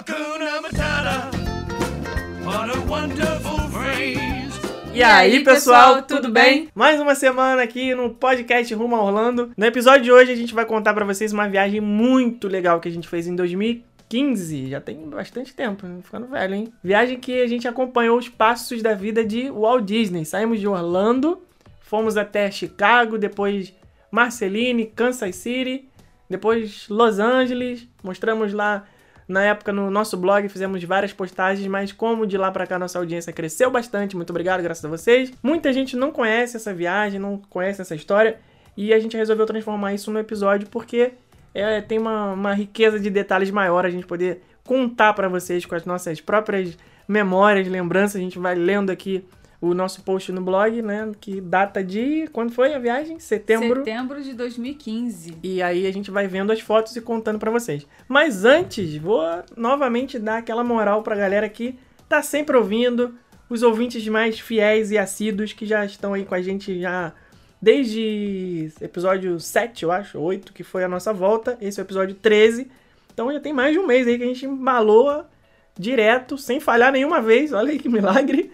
Hakuna Matata. What a wonderful phrase. E aí, pessoal, tudo bem? Mais uma semana aqui no podcast Rumo a Orlando. No episódio de hoje a gente vai contar pra vocês uma viagem muito legal que a gente fez em 2015. Já tem bastante tempo, né? ficando velho, hein? Viagem que a gente acompanhou os passos da vida de Walt Disney. Saímos de Orlando, fomos até Chicago, depois Marceline, Kansas City, depois Los Angeles. Mostramos lá na época no nosso blog, fizemos várias postagens, mas como de lá para cá nossa audiência cresceu bastante, muito obrigado, graças a vocês. Muita gente não conhece essa viagem, não conhece essa história, e a gente resolveu transformar isso no episódio porque é, tem uma, uma riqueza de detalhes maior a gente poder contar para vocês com as nossas próprias memórias, lembranças. A gente vai lendo aqui o nosso post no blog, né? Que data de. Quando foi a viagem? Setembro. Setembro de 2015. E aí a gente vai vendo as fotos e contando para vocês. Mas antes, vou novamente dar aquela moral pra galera que tá sempre ouvindo, os ouvintes mais fiéis e assíduos que já estão aí com a gente já desde episódio 7, eu acho, 8, que foi a nossa volta. Esse é o episódio 13. Então já tem mais de um mês aí que a gente embalou direto, sem falhar nenhuma vez. Olha aí que milagre.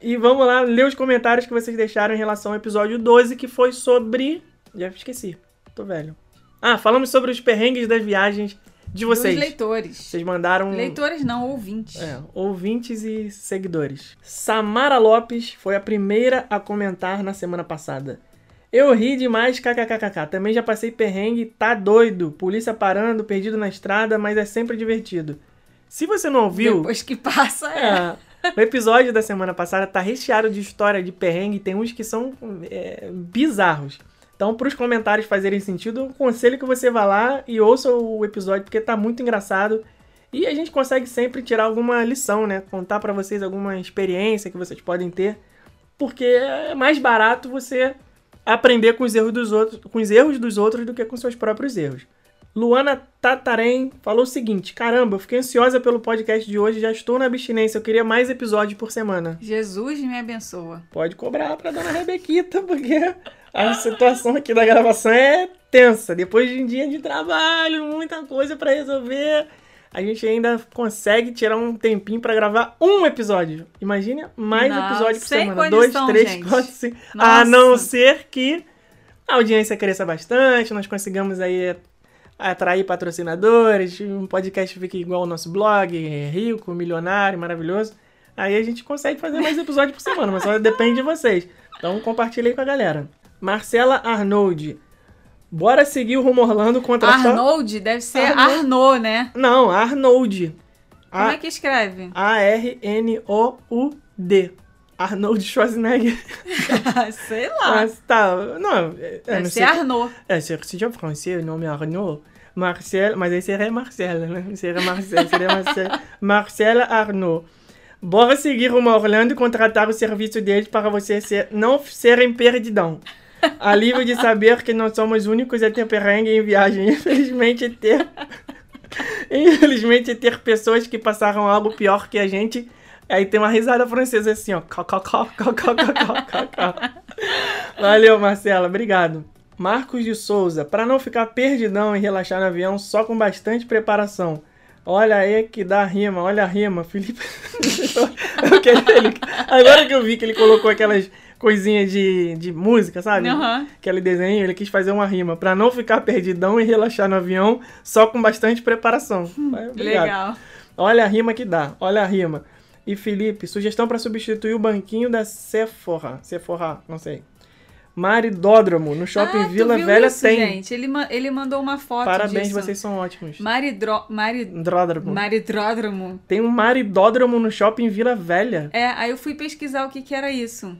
E vamos lá ler os comentários que vocês deixaram em relação ao episódio 12, que foi sobre. Já esqueci, tô velho. Ah, falamos sobre os perrengues das viagens de vocês. Dos leitores. Vocês mandaram. Leitores não, ouvintes. É, ouvintes e seguidores. Samara Lopes foi a primeira a comentar na semana passada. Eu ri demais, kkkk. Também já passei perrengue, tá doido. Polícia parando, perdido na estrada, mas é sempre divertido. Se você não ouviu. Depois que passa, é. É, o episódio da semana passada tá recheado de história de perrengue, tem uns que são é, bizarros. Então, para os comentários fazerem sentido, eu aconselho que você vá lá e ouça o episódio, porque tá muito engraçado. E a gente consegue sempre tirar alguma lição, né? Contar para vocês alguma experiência que vocês podem ter. Porque é mais barato você aprender com os erros dos outros, com os erros dos outros do que com seus próprios erros. Luana Tatarém falou o seguinte: Caramba, eu fiquei ansiosa pelo podcast de hoje, já estou na abstinência. Eu queria mais episódios por semana. Jesus me abençoa. Pode cobrar pra dona Rebequita, porque a situação aqui da gravação é tensa. Depois de um dia de trabalho, muita coisa pra resolver, a gente ainda consegue tirar um tempinho pra gravar um episódio. Imagine mais Não, episódio por sem semana. condição, Dois, três, gente. quatro, cinco. A Nossa. não ser que a audiência cresça bastante, nós consigamos aí atrair patrocinadores, um podcast fique igual ao nosso blog, rico, milionário, maravilhoso. Aí a gente consegue fazer mais episódios por semana, mas só depende de vocês. Então compartilha aí com a galera. Marcela Arnold. Bora seguir o Rumo Orlando contra Arnold deve ser Arnold. Né? Não, Arnold. Como A- é que escreve? A-R-N-O-U-D. Arnold Schwarzenegger. Sei lá. Mas tá. Não, é, deve não ser sei. Arnaud. É, se já francês, o nome é Arnaud. Marcel, mas aí seria Marcela, né? Seria Marcel, seria Marcel, Marcela Arnaud. Bora seguir rumo a Orlando e contratar o serviço deles para você ser, não serem perdidão. Alívio de saber que não somos únicos a ter perrengue em viagem. Infelizmente, ter. Infelizmente, ter pessoas que passaram algo pior que a gente. Aí tem uma risada francesa assim, ó. Có, Valeu, Marcela. Obrigado. Marcos de Souza, para não ficar perdidão e relaxar no avião só com bastante preparação. Olha aí que dá rima, olha a rima, Felipe. Agora que eu vi que ele colocou aquelas coisinhas de, de música, sabe? Uhum. Aquele desenho, ele quis fazer uma rima para não ficar perdidão e relaxar no avião só com bastante preparação. Hum, obrigado. legal. Olha a rima que dá, olha a rima. E Felipe, sugestão para substituir o banquinho da Sephora. Sephora, não sei. Maridódromo, no shopping ah, Vila Velha isso, tem. gente? Ele, ma- ele mandou uma foto Parabéns, disso. vocês são ótimos. Maridro... Mari... Dródromo. Maridródromo. Tem um maridódromo no shopping Vila Velha. É, aí eu fui pesquisar o que, que era isso.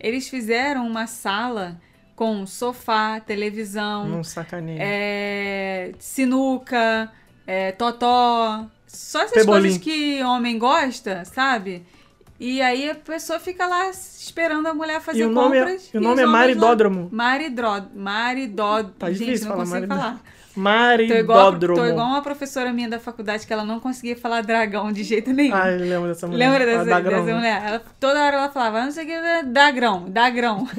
Eles fizeram uma sala com sofá, televisão, Não sacaneia. é, sinuca, é, totó. Só essas Pebolim. coisas que homem gosta, sabe? E aí a pessoa fica lá esperando a mulher fazer E o nome é- compras. e o nome é Maridódromo. Maridró... Maridó... Tá Gente, difícil não falar consigo falar. Tô Maridódromo. tô igual uma professora minha da faculdade que ela não conseguia falar dragão de jeito nenhum. Ah, eu lembro dessa mulher. Lembra dessa, dessa né? mulher? Ela, toda hora ela falava, "Ah, não sei o que, dagrão, dagrão.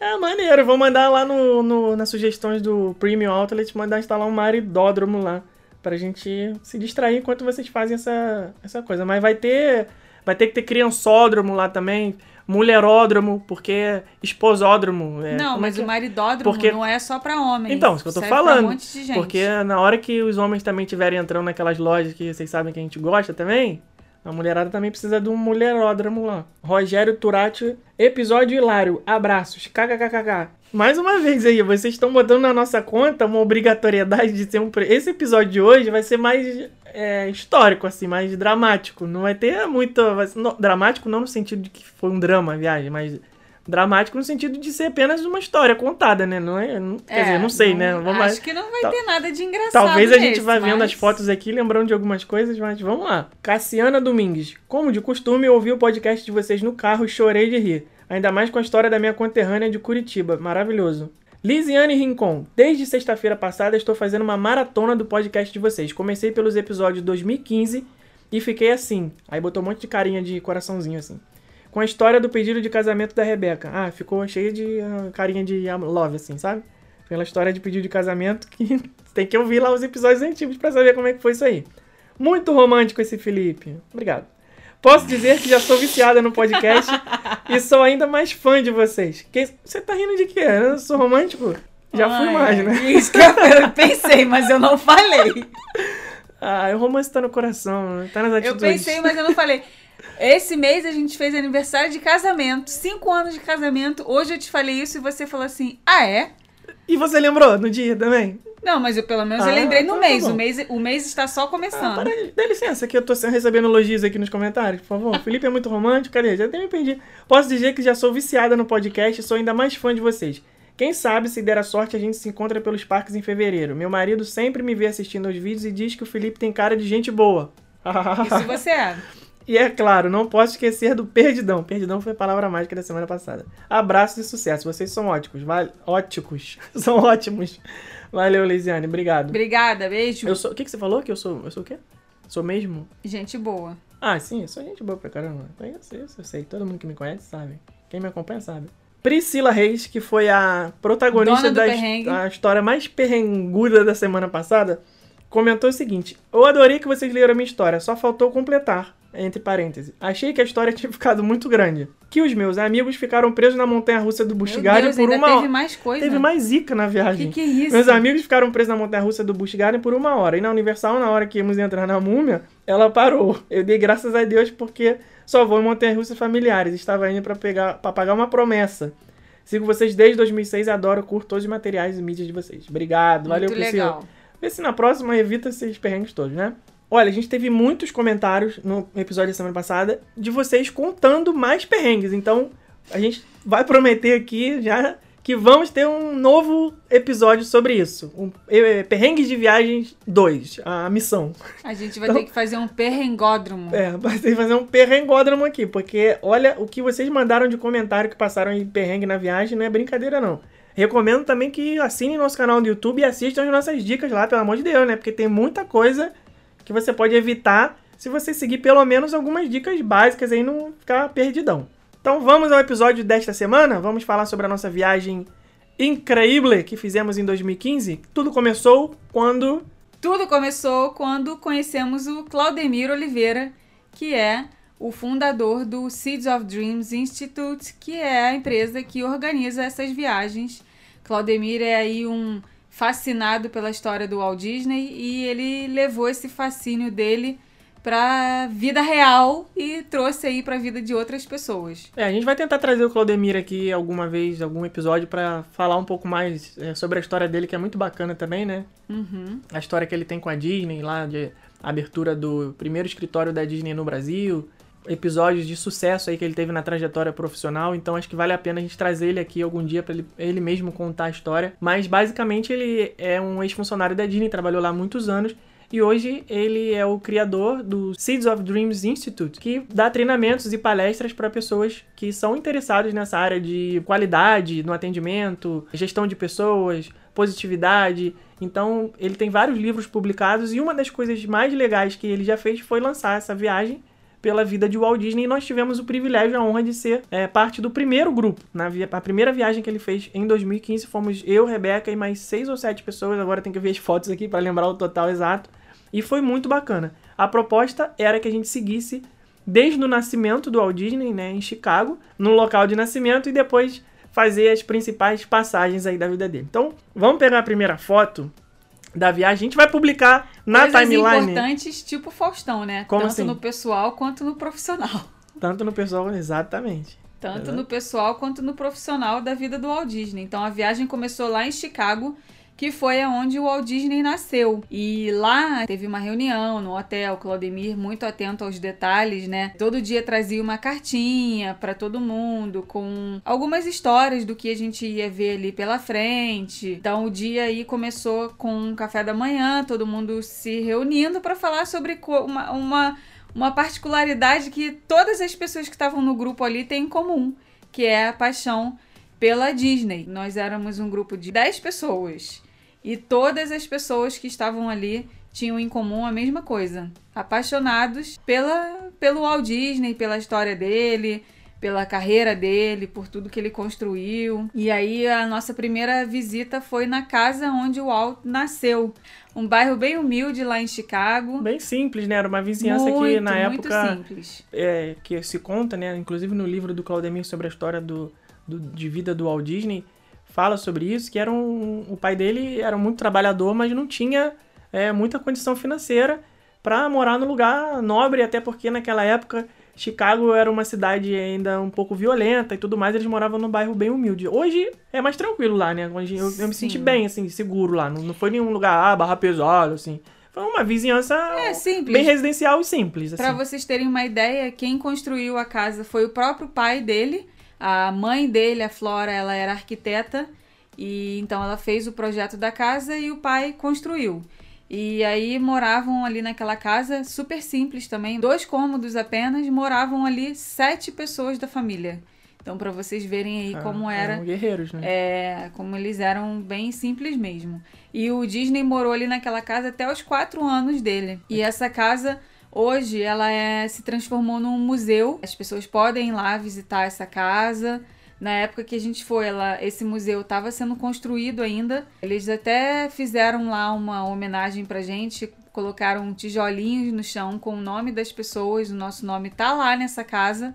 É maneiro, vou mandar lá no, no- nas sugestões do Premium Outlet, mandar instalar um maridódromo lá. Pra gente se distrair enquanto vocês fazem essa, essa coisa. Mas vai ter. Vai ter que ter criançódromo lá também, mulheródromo, porque é esposódromo. É, não, é mas que o é? maridódromo Porque- não é só pra homens. Então, isso que eu tô falando. Um monte de gente. Porque na hora que os homens também estiverem entrando naquelas lojas que vocês sabem que a gente gosta também, a mulherada também precisa de um mulheródromo lá. Rogério Turati, episódio hilário. Abraços. KKKKK. Mais uma vez aí, vocês estão botando na nossa conta uma obrigatoriedade de ser um. Esse episódio de hoje vai ser mais é, histórico, assim, mais dramático. Não vai ter muito. vai ser- não, dramático não no sentido de que foi um drama a viagem, mas dramático no sentido de ser apenas uma história contada, né? Não é, não- quer É, dizer, não sei, né? Vamos lá. acho que não vai Tal- ter nada de engraçado Talvez a gente vá vendo mas- as fotos aqui, lembrando de algumas coisas, mas vamos lá. Cassiana Domingues. Como de costume, eu ouvi o podcast de vocês no carro e chorei de rir. Ainda mais com a história da minha conterrânea de Curitiba. Maravilhoso. Lisiane Rincon. Desde sexta-feira passada estou fazendo uma maratona do podcast de vocês. Comecei pelos episódios 2015 e fiquei assim. Aí botou um monte de carinha de coraçãozinho assim. Com a história do pedido de casamento da Rebeca. Ah, ficou cheia de ah, carinha de love, assim, sabe? Pela história de pedido de casamento que tem que ouvir lá os episódios antigos pra saber como é que foi isso aí. Muito romântico esse Felipe. Obrigado. Posso dizer que já sou viciada no podcast e sou ainda mais fã de vocês. Quem- Você tá rindo de quê? Eu sou romântico? Já fui Ai, mais, né? Isso que eu eu pensei, mas eu não falei. Ah, o romance tá no coração, né? tá nas Eu atitudes. pensei, mas eu não falei. Esse mês a gente fez aniversário de casamento. Cinco anos de casamento. Hoje eu te falei isso e você falou assim: Ah, é? E você lembrou no dia também? Não, mas eu pelo menos eu Ah, lembrei no então tá mês. bom. o mês. O mês está só Ah, começando. para de- dá licença, que eu tô recebendo elogios aqui nos comentários, por favor. Felipe é muito romântico, cadê? Já até me perdi. Posso dizer que já sou viciada no podcast e sou ainda mais fã de vocês. Quem sabe, se der a sorte, a gente se encontra pelos parques em fevereiro. Meu marido sempre me vê assistindo aos vídeos e diz que o Felipe tem cara de gente boa. Isso você é. E é claro, não posso esquecer do perdidão. Perdidão foi a palavra mágica da semana passada. Abraços e sucesso. Vocês são óticos. Óticos. são ótimos. Valeu, Lisiane. Obrigado. Obrigada, beijo. Eu sou... O que, que você falou? Que eu sou... Eu sou o quê? Sou mesmo? Gente boa. Ah, sim, eu sou gente boa pra caramba. Eu sei, eu sei. Todo mundo que me conhece sabe. Quem me acompanha sabe. Priscila Reis, que foi a protagonista da a história mais perrenguda da semana passada, comentou o seguinte: Eu adorei que vocês leram a minha história, só faltou completar. Entre parênteses. Achei que a história tinha ficado muito grande. Que os meus amigos ficaram presos na montanha russa do Meu Busch Garden Deus, por ainda uma teve hora. mais coisa. Teve mais zica na viagem. Que que é isso? Meus amigos ficaram presos na montanha russa do Busch Garden por uma hora. E na Universal, na hora que íamos entrar na múmia, ela parou. Eu dei graças a Deus porque só vou em montanhas russas familiares. Estava indo pra pegar para pagar uma promessa. Sigo vocês desde 2006 e adoro, curto todos os materiais e mídias de vocês. Obrigado, valeu, Priscila. legal. Vê se na próxima evita esses perrengues todos, né? Olha, a gente teve muitos comentários no episódio da semana passada de vocês contando mais perrengues. Então, a gente vai prometer aqui já que vamos ter um novo episódio sobre isso. Um, eh, Perrengues de Viagens 2, a missão. A gente vai Então- ter que fazer um perrengódromo. É, vai ter que fazer um perrengódromo aqui, porque olha o que vocês mandaram de comentário que passaram em perrengue na viagem, não é brincadeira não. Recomendo também que assinem nosso canal no YouTube e assistam as nossas dicas lá, pelo amor de Deus, né? Porque tem muita coisa que você pode evitar se você seguir pelo menos algumas dicas básicas aí não ficar perdidão. Então vamos ao episódio desta semana. Vamos falar sobre a nossa viagem incrível que fizemos em 2015. Tudo começou quando Tudo começou quando conhecemos o Claudemir Oliveira, que é o fundador do Seeds of Dreams Institute, que é a empresa que organiza essas viagens. Claudemir é aí um fascinado pela história do Walt Disney e ele levou esse fascínio dele para vida real e trouxe aí para a vida de outras pessoas. É, a gente vai tentar trazer o Claudemir aqui alguma vez, algum episódio, pra falar um pouco mais é, sobre a história dele, que é muito bacana também, né? Uhum. A história que ele tem com a Disney, lá de abertura do primeiro escritório da Disney no Brasil, episódios de sucesso aí que ele teve na trajetória profissional, então acho que vale a pena a gente trazer ele aqui algum dia pra ele, ele mesmo contar a história. Mas basicamente ele é um ex-funcionário da Disney, trabalhou lá muitos anos. E hoje ele é o criador do Seeds of Dreams Institute, que dá treinamentos e palestras para pessoas que são interessadas nessa área de qualidade no atendimento, gestão de pessoas, positividade. Então, ele tem vários livros publicados e uma das coisas mais legais que ele já fez foi lançar essa viagem pela vida de Walt Disney nós tivemos o privilégio e a honra de ser é, parte do primeiro grupo. Na via- a primeira viagem que ele fez em 2015 fomos eu, Rebeca e mais seis ou sete pessoas. Agora tem que ver as fotos aqui para lembrar o total exato. E foi muito bacana. A proposta era que a gente seguisse desde o nascimento do Walt Disney, né, em Chicago, no local de nascimento e depois fazer as principais passagens aí da vida dele. Então, vamos pegar a primeira foto da viagem. A gente vai publicar na Coisas timeline. importantes, tipo Faustão, né? Como Tanto assim? no pessoal quanto no profissional. Tanto no pessoal, exatamente. Tanto no pessoal quanto no profissional da vida do Walt Disney. Então a viagem começou lá em Chicago, que foi aonde o Walt Disney nasceu. E lá teve uma reunião no hotel, Claudemir muito atento aos detalhes, né? Todo dia trazia uma cartinha para todo mundo com algumas histórias do que a gente ia ver ali pela frente. Então o dia aí começou com um café da manhã, todo mundo se reunindo para falar sobre uma, uma uma particularidade que todas as pessoas que estavam no grupo ali têm em comum, que é a paixão pela Disney. Nós éramos um grupo de 10 pessoas e todas as pessoas que estavam ali tinham em comum a mesma coisa, apaixonados pela pelo Walt Disney, pela história dele, pela carreira dele, por tudo que ele construiu. E aí a nossa primeira visita foi na casa onde o Walt nasceu, um bairro bem humilde lá em Chicago. Bem simples, né? Era uma vizinhança que Muito, na muito época simples. é, que se conta, né? Inclusive no livro do Claudemir sobre a história do, do- de vida do Walt Disney, fala sobre isso, que era um, o pai dele era muito trabalhador, mas não tinha é, muita condição financeira para morar no lugar nobre, até porque naquela época Chicago era uma cidade ainda um pouco violenta e tudo mais, eles moravam num bairro bem humilde. Hoje é mais tranquilo lá, né? Hoje eu, eu me senti bem, assim, seguro lá. Não, não foi nenhum lugar, ah, barra pesada, assim. Foi uma vizinhança É simples. bem residencial e simples, assim. Pra vocês terem uma ideia, quem construiu a casa foi o próprio pai dele. A mãe dele, a Flora, ela era arquiteta e então ela fez o projeto da casa e o pai construiu. E aí moravam ali naquela casa, super simples também, dois cômodos apenas, moravam ali sete pessoas da família. Então pra vocês verem aí Ah, como era eram guerreiros, né? é, como eles eram bem simples mesmo. E o Disney morou ali naquela casa até os quatro anos dele. E essa casa, hoje, ela é, se transformou num museu. As pessoas podem ir lá visitar essa casa. Na época que a gente foi, ela, esse museu estava sendo construído ainda. Eles até fizeram lá uma homenagem pra gente, colocaram tijolinhos no chão com o nome das pessoas. O nosso nome tá lá nessa casa,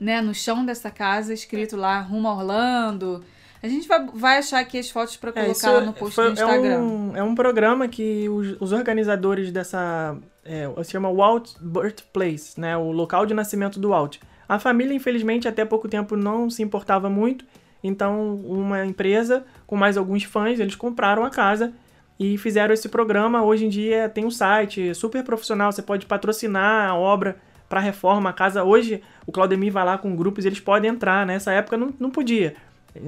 né? No chão dessa casa, escrito lá Rumo a Orlando. A gente vai, vai achar aqui as fotos pra É, colocar isso lá no post foi- do Instagram. É um, é um programa que os, os organizadores dessa. É, se chama Walt Birthplace, né? O local de nascimento do Walt. A família, infelizmente, até pouco tempo não se importava muito. Então, uma empresa com mais alguns fãs, eles compraram a casa e fizeram esse programa. Hoje em dia tem um site super profissional, você pode patrocinar a obra para reforma. A casa hoje, o Claudemir vai lá com grupos, eles podem entrar. Nessa época não, não podia.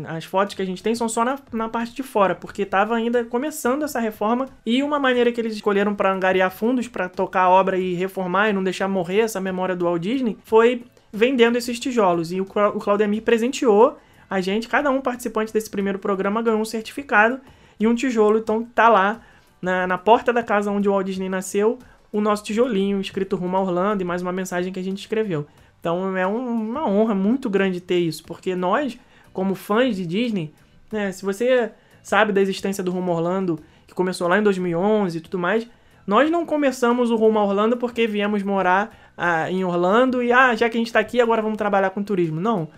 As fotos que a gente tem são só na, na parte de fora, porque estava ainda começando essa reforma e uma maneira que eles escolheram para angariar fundos para tocar a obra e reformar e não deixar morrer essa memória do Walt Disney foi vendendo esses tijolos. E o, Cla- o Claudemir presenteou a gente, cada um participante desse primeiro programa ganhou um certificado e um tijolo, então tá lá na, na porta da casa onde o Walt Disney nasceu, o nosso tijolinho escrito rumo a Orlando e mais uma mensagem que a gente escreveu. Então é um- uma honra muito grande ter isso, porque nós, como fãs de Disney, né, se você sabe da existência do Rumo Orlando, que começou lá em 2011 e tudo mais, nós não começamos o Rumo Orlando porque viemos morar ah, em Orlando e, ah, já que a gente tá aqui, agora vamos trabalhar com turismo. Não.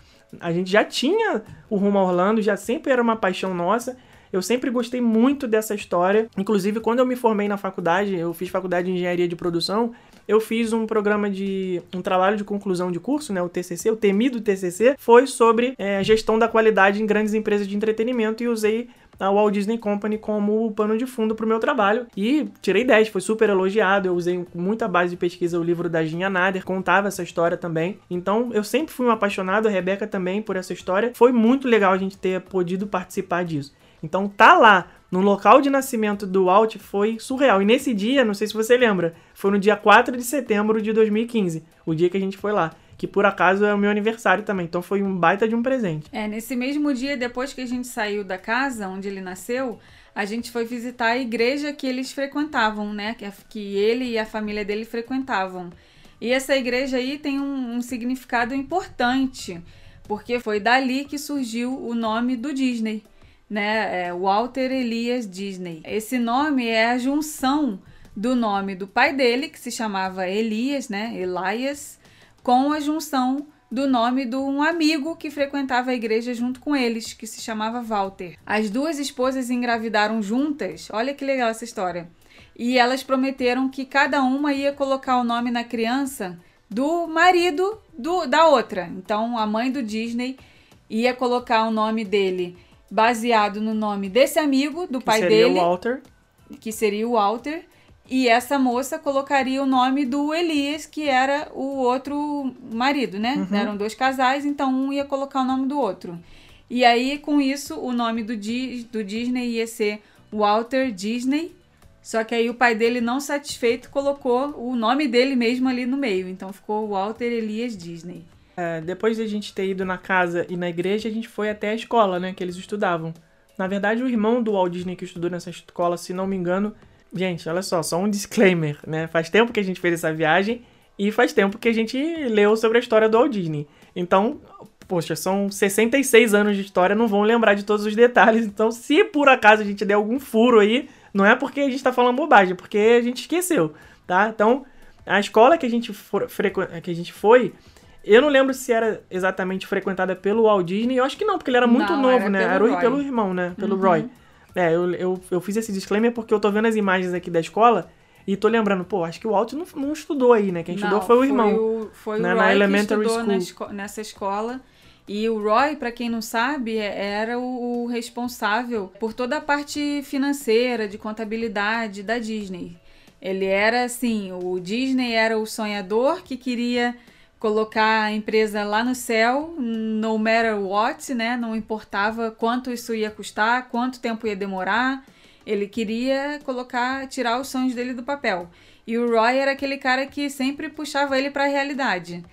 A gente já tinha o Rumo Orlando, já sempre era uma paixão nossa. Eu sempre gostei muito dessa história. Inclusive, quando eu me formei na faculdade, eu fiz faculdade de engenharia de produção, eu fiz um programa de. um trabalho de conclusão de curso, né? O TCC, o temido TCC, foi sobre é, gestão da qualidade em grandes empresas de entretenimento e usei a Walt Disney Company como pano de fundo pro meu trabalho. E tirei 10, foi super elogiado. Eu usei muita base de pesquisa o livro da Ginha Nader, contava essa história também. Então eu sempre fui um apaixonado, a Rebeca também, por essa história. Foi muito legal a gente ter podido participar disso. Então tá lá, no local de nascimento do Walt, foi surreal. E nesse dia, não sei se você lembra, foi no dia 4 de setembro de 2015, o dia que a gente foi lá. Que por acaso é o meu aniversário também, então foi um baita de um presente. É, nesse mesmo dia, depois que a gente saiu da casa onde ele nasceu, a gente foi visitar a igreja que eles frequentavam, né? Que, que ele e a família dele frequentavam. E essa igreja aí tem um, um significado importante, porque foi dali que surgiu o nome do Disney, né? É Walter Elias Disney. Esse nome é a junção do nome do pai dele, que se chamava Elias, né? Elias, com a junção do nome de um amigo que frequentava a igreja junto com eles, que se chamava Walter. As duas esposas engravidaram juntas. Olha que legal essa história. E elas prometeram que cada uma ia colocar o nome na criança do marido do, da outra. Então a mãe do Disney ia colocar o nome dele baseado no nome desse amigo, do Que pai seria dele, o Walter. que seria o Walter. E essa moça colocaria o nome do Elias, que era o outro marido, né? Uhum. Eram dois casais, então um ia colocar o nome do outro. E aí, com isso, o nome do, Di- do Disney ia ser Walter Disney. Só que aí o pai dele, não satisfeito, colocou o nome dele mesmo ali no meio. Então ficou Walter Elias Disney. É, depois de a gente ter ido na casa e na igreja, a gente foi até a escola, né? Que eles estudavam. Na verdade, o irmão do Walt Disney que estudou nessa escola, se não me engano. Gente, olha só, só um disclaimer, né? Faz tempo que a gente fez essa viagem e faz tempo que a gente leu sobre a história do Walt Disney. Então, poxa, são 66 anos de história, não vão lembrar de todos os detalhes. Então, se por acaso a gente der algum furo aí, não é porque a gente tá falando bobagem, é porque a gente esqueceu, tá? Então, a escola que a gente, for, que a gente foi, eu não lembro se era exatamente frequentada pelo Walt Disney. Eu acho que não, porque ele era muito Não, novo, era né? pelo Era o, pelo irmão, né? Pelo Uhum. Roy. É, eu, eu, eu fiz esse disclaimer porque eu tô vendo as imagens aqui da escola e tô lembrando, pô, acho que o Walt não, não estudou aí, né? Quem estudou Não, foi o irmão. o- Foi o, né, na Roy elementary que estudou na school. nessa escola. E o Roy, para quem não sabe, é- era o, o responsável por toda a parte financeira, de contabilidade da Disney. Ele era assim, o Disney era o sonhador que queria colocar a empresa lá no céu, no matter what, né? Não importava quanto isso ia custar, quanto tempo ia demorar. Ele queria colocar, tirar os sonhos dele do papel. E o Roy era aquele cara que sempre puxava ele para a realidade.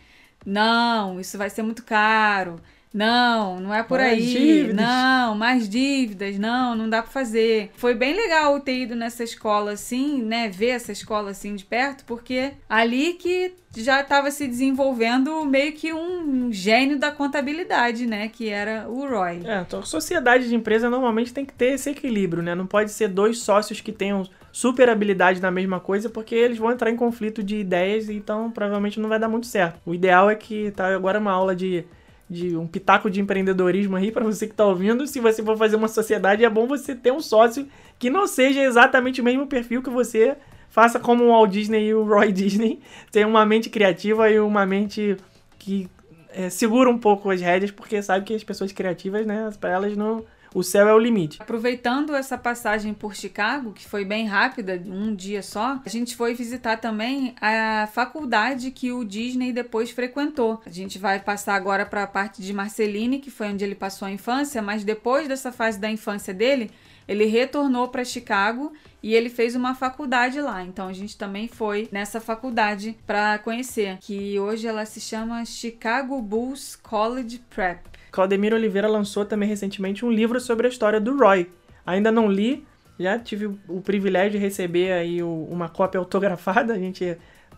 Não, isso vai ser muito caro. Não, não é por Mais aí. dívidas. Não, mais dívidas. Não, não dá para fazer. Foi bem legal ter ido nessa escola assim, né? Ver essa escola assim de perto, porque ali que já estava se desenvolvendo meio que um gênio da contabilidade, né? Que era o Roy. É, então, sociedade de empresa normalmente tem que ter esse equilíbrio, né? Não pode ser dois sócios que tenham super habilidade na mesma coisa, porque eles vão entrar em conflito de ideias, então provavelmente não vai dar muito certo. O ideal é que tá agora uma aula de, de um pitaco de empreendedorismo aí para você que tá ouvindo. Se você for fazer uma sociedade, é bom você ter um sócio que não seja exatamente o mesmo perfil que você. Faça como o Walt Disney e o Roy Disney. Tenha uma mente criativa e uma mente que é, segura um pouco as rédeas, porque sabe que as pessoas criativas, né, para elas não. O céu é o limite. Aproveitando essa passagem por Chicago, que foi bem rápida, um dia só, a gente foi visitar também a faculdade que o Disney depois frequentou. A gente vai passar agora para a parte de Marceline, que foi onde ele passou a infância, mas depois dessa fase da infância dele, ele retornou para Chicago e ele fez uma faculdade lá. Então a gente também foi nessa faculdade para conhecer, que hoje ela se chama Chicago Bulls College Prep. Claudemir Oliveira lançou também recentemente um livro sobre a história do Roy. Ainda não li, já tive o privilégio de receber aí uma cópia autografada. A gente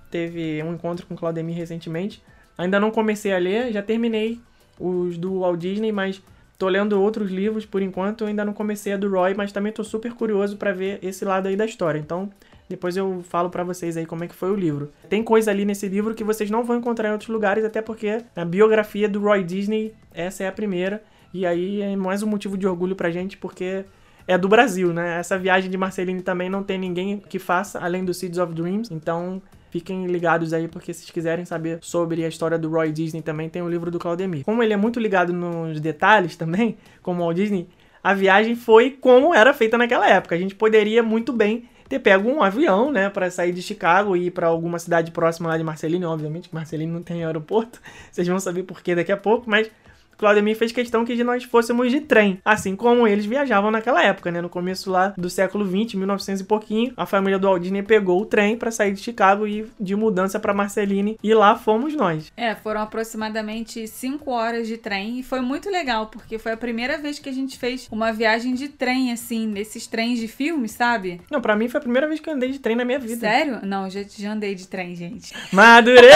teve um encontro com Claudemir recentemente. Ainda não comecei a ler, já terminei os do Walt Disney, mas tô lendo outros livros por enquanto. Ainda não comecei a do Roy, mas também tô super curioso para ver esse lado aí da história. Então, depois eu falo pra vocês aí como é que foi o livro. Tem coisa ali nesse livro que vocês não vão encontrar em outros lugares, até porque na biografia do Roy Disney, essa é a primeira. E aí é mais um motivo de orgulho pra gente, porque é do Brasil, né? Essa viagem de Marceline também não tem ninguém que faça, além do Seeds of Dreams. Então, fiquem ligados aí, porque se quiserem saber sobre a história do Roy Disney também, tem o livro do Claudemir. Como ele é muito ligado nos detalhes também, como o Walt Disney, a viagem foi como era feita naquela época. A gente poderia muito bem ter pego um avião, né, para sair de Chicago e ir para alguma cidade próxima lá de Marceline, obviamente, que Marceline não tem aeroporto. Vocês vão saber por que daqui a pouco, mas Claudemir fez questão que nós fôssemos de trem, assim como eles viajavam naquela época, né? No começo lá do século 20, 1900 e pouquinho, a família do Walt Disney pegou o trem para sair de Chicago e de mudança para Marceline e lá fomos nós. É, foram aproximadamente 5 horas de trem e foi muito legal, porque foi a primeira vez que a gente fez uma viagem de trem, assim, nesses trens de filme, sabe? Não, para mim foi a primeira vez que eu andei de trem na minha vida. Sério? Não, já, já andei de trem, gente. Madureira!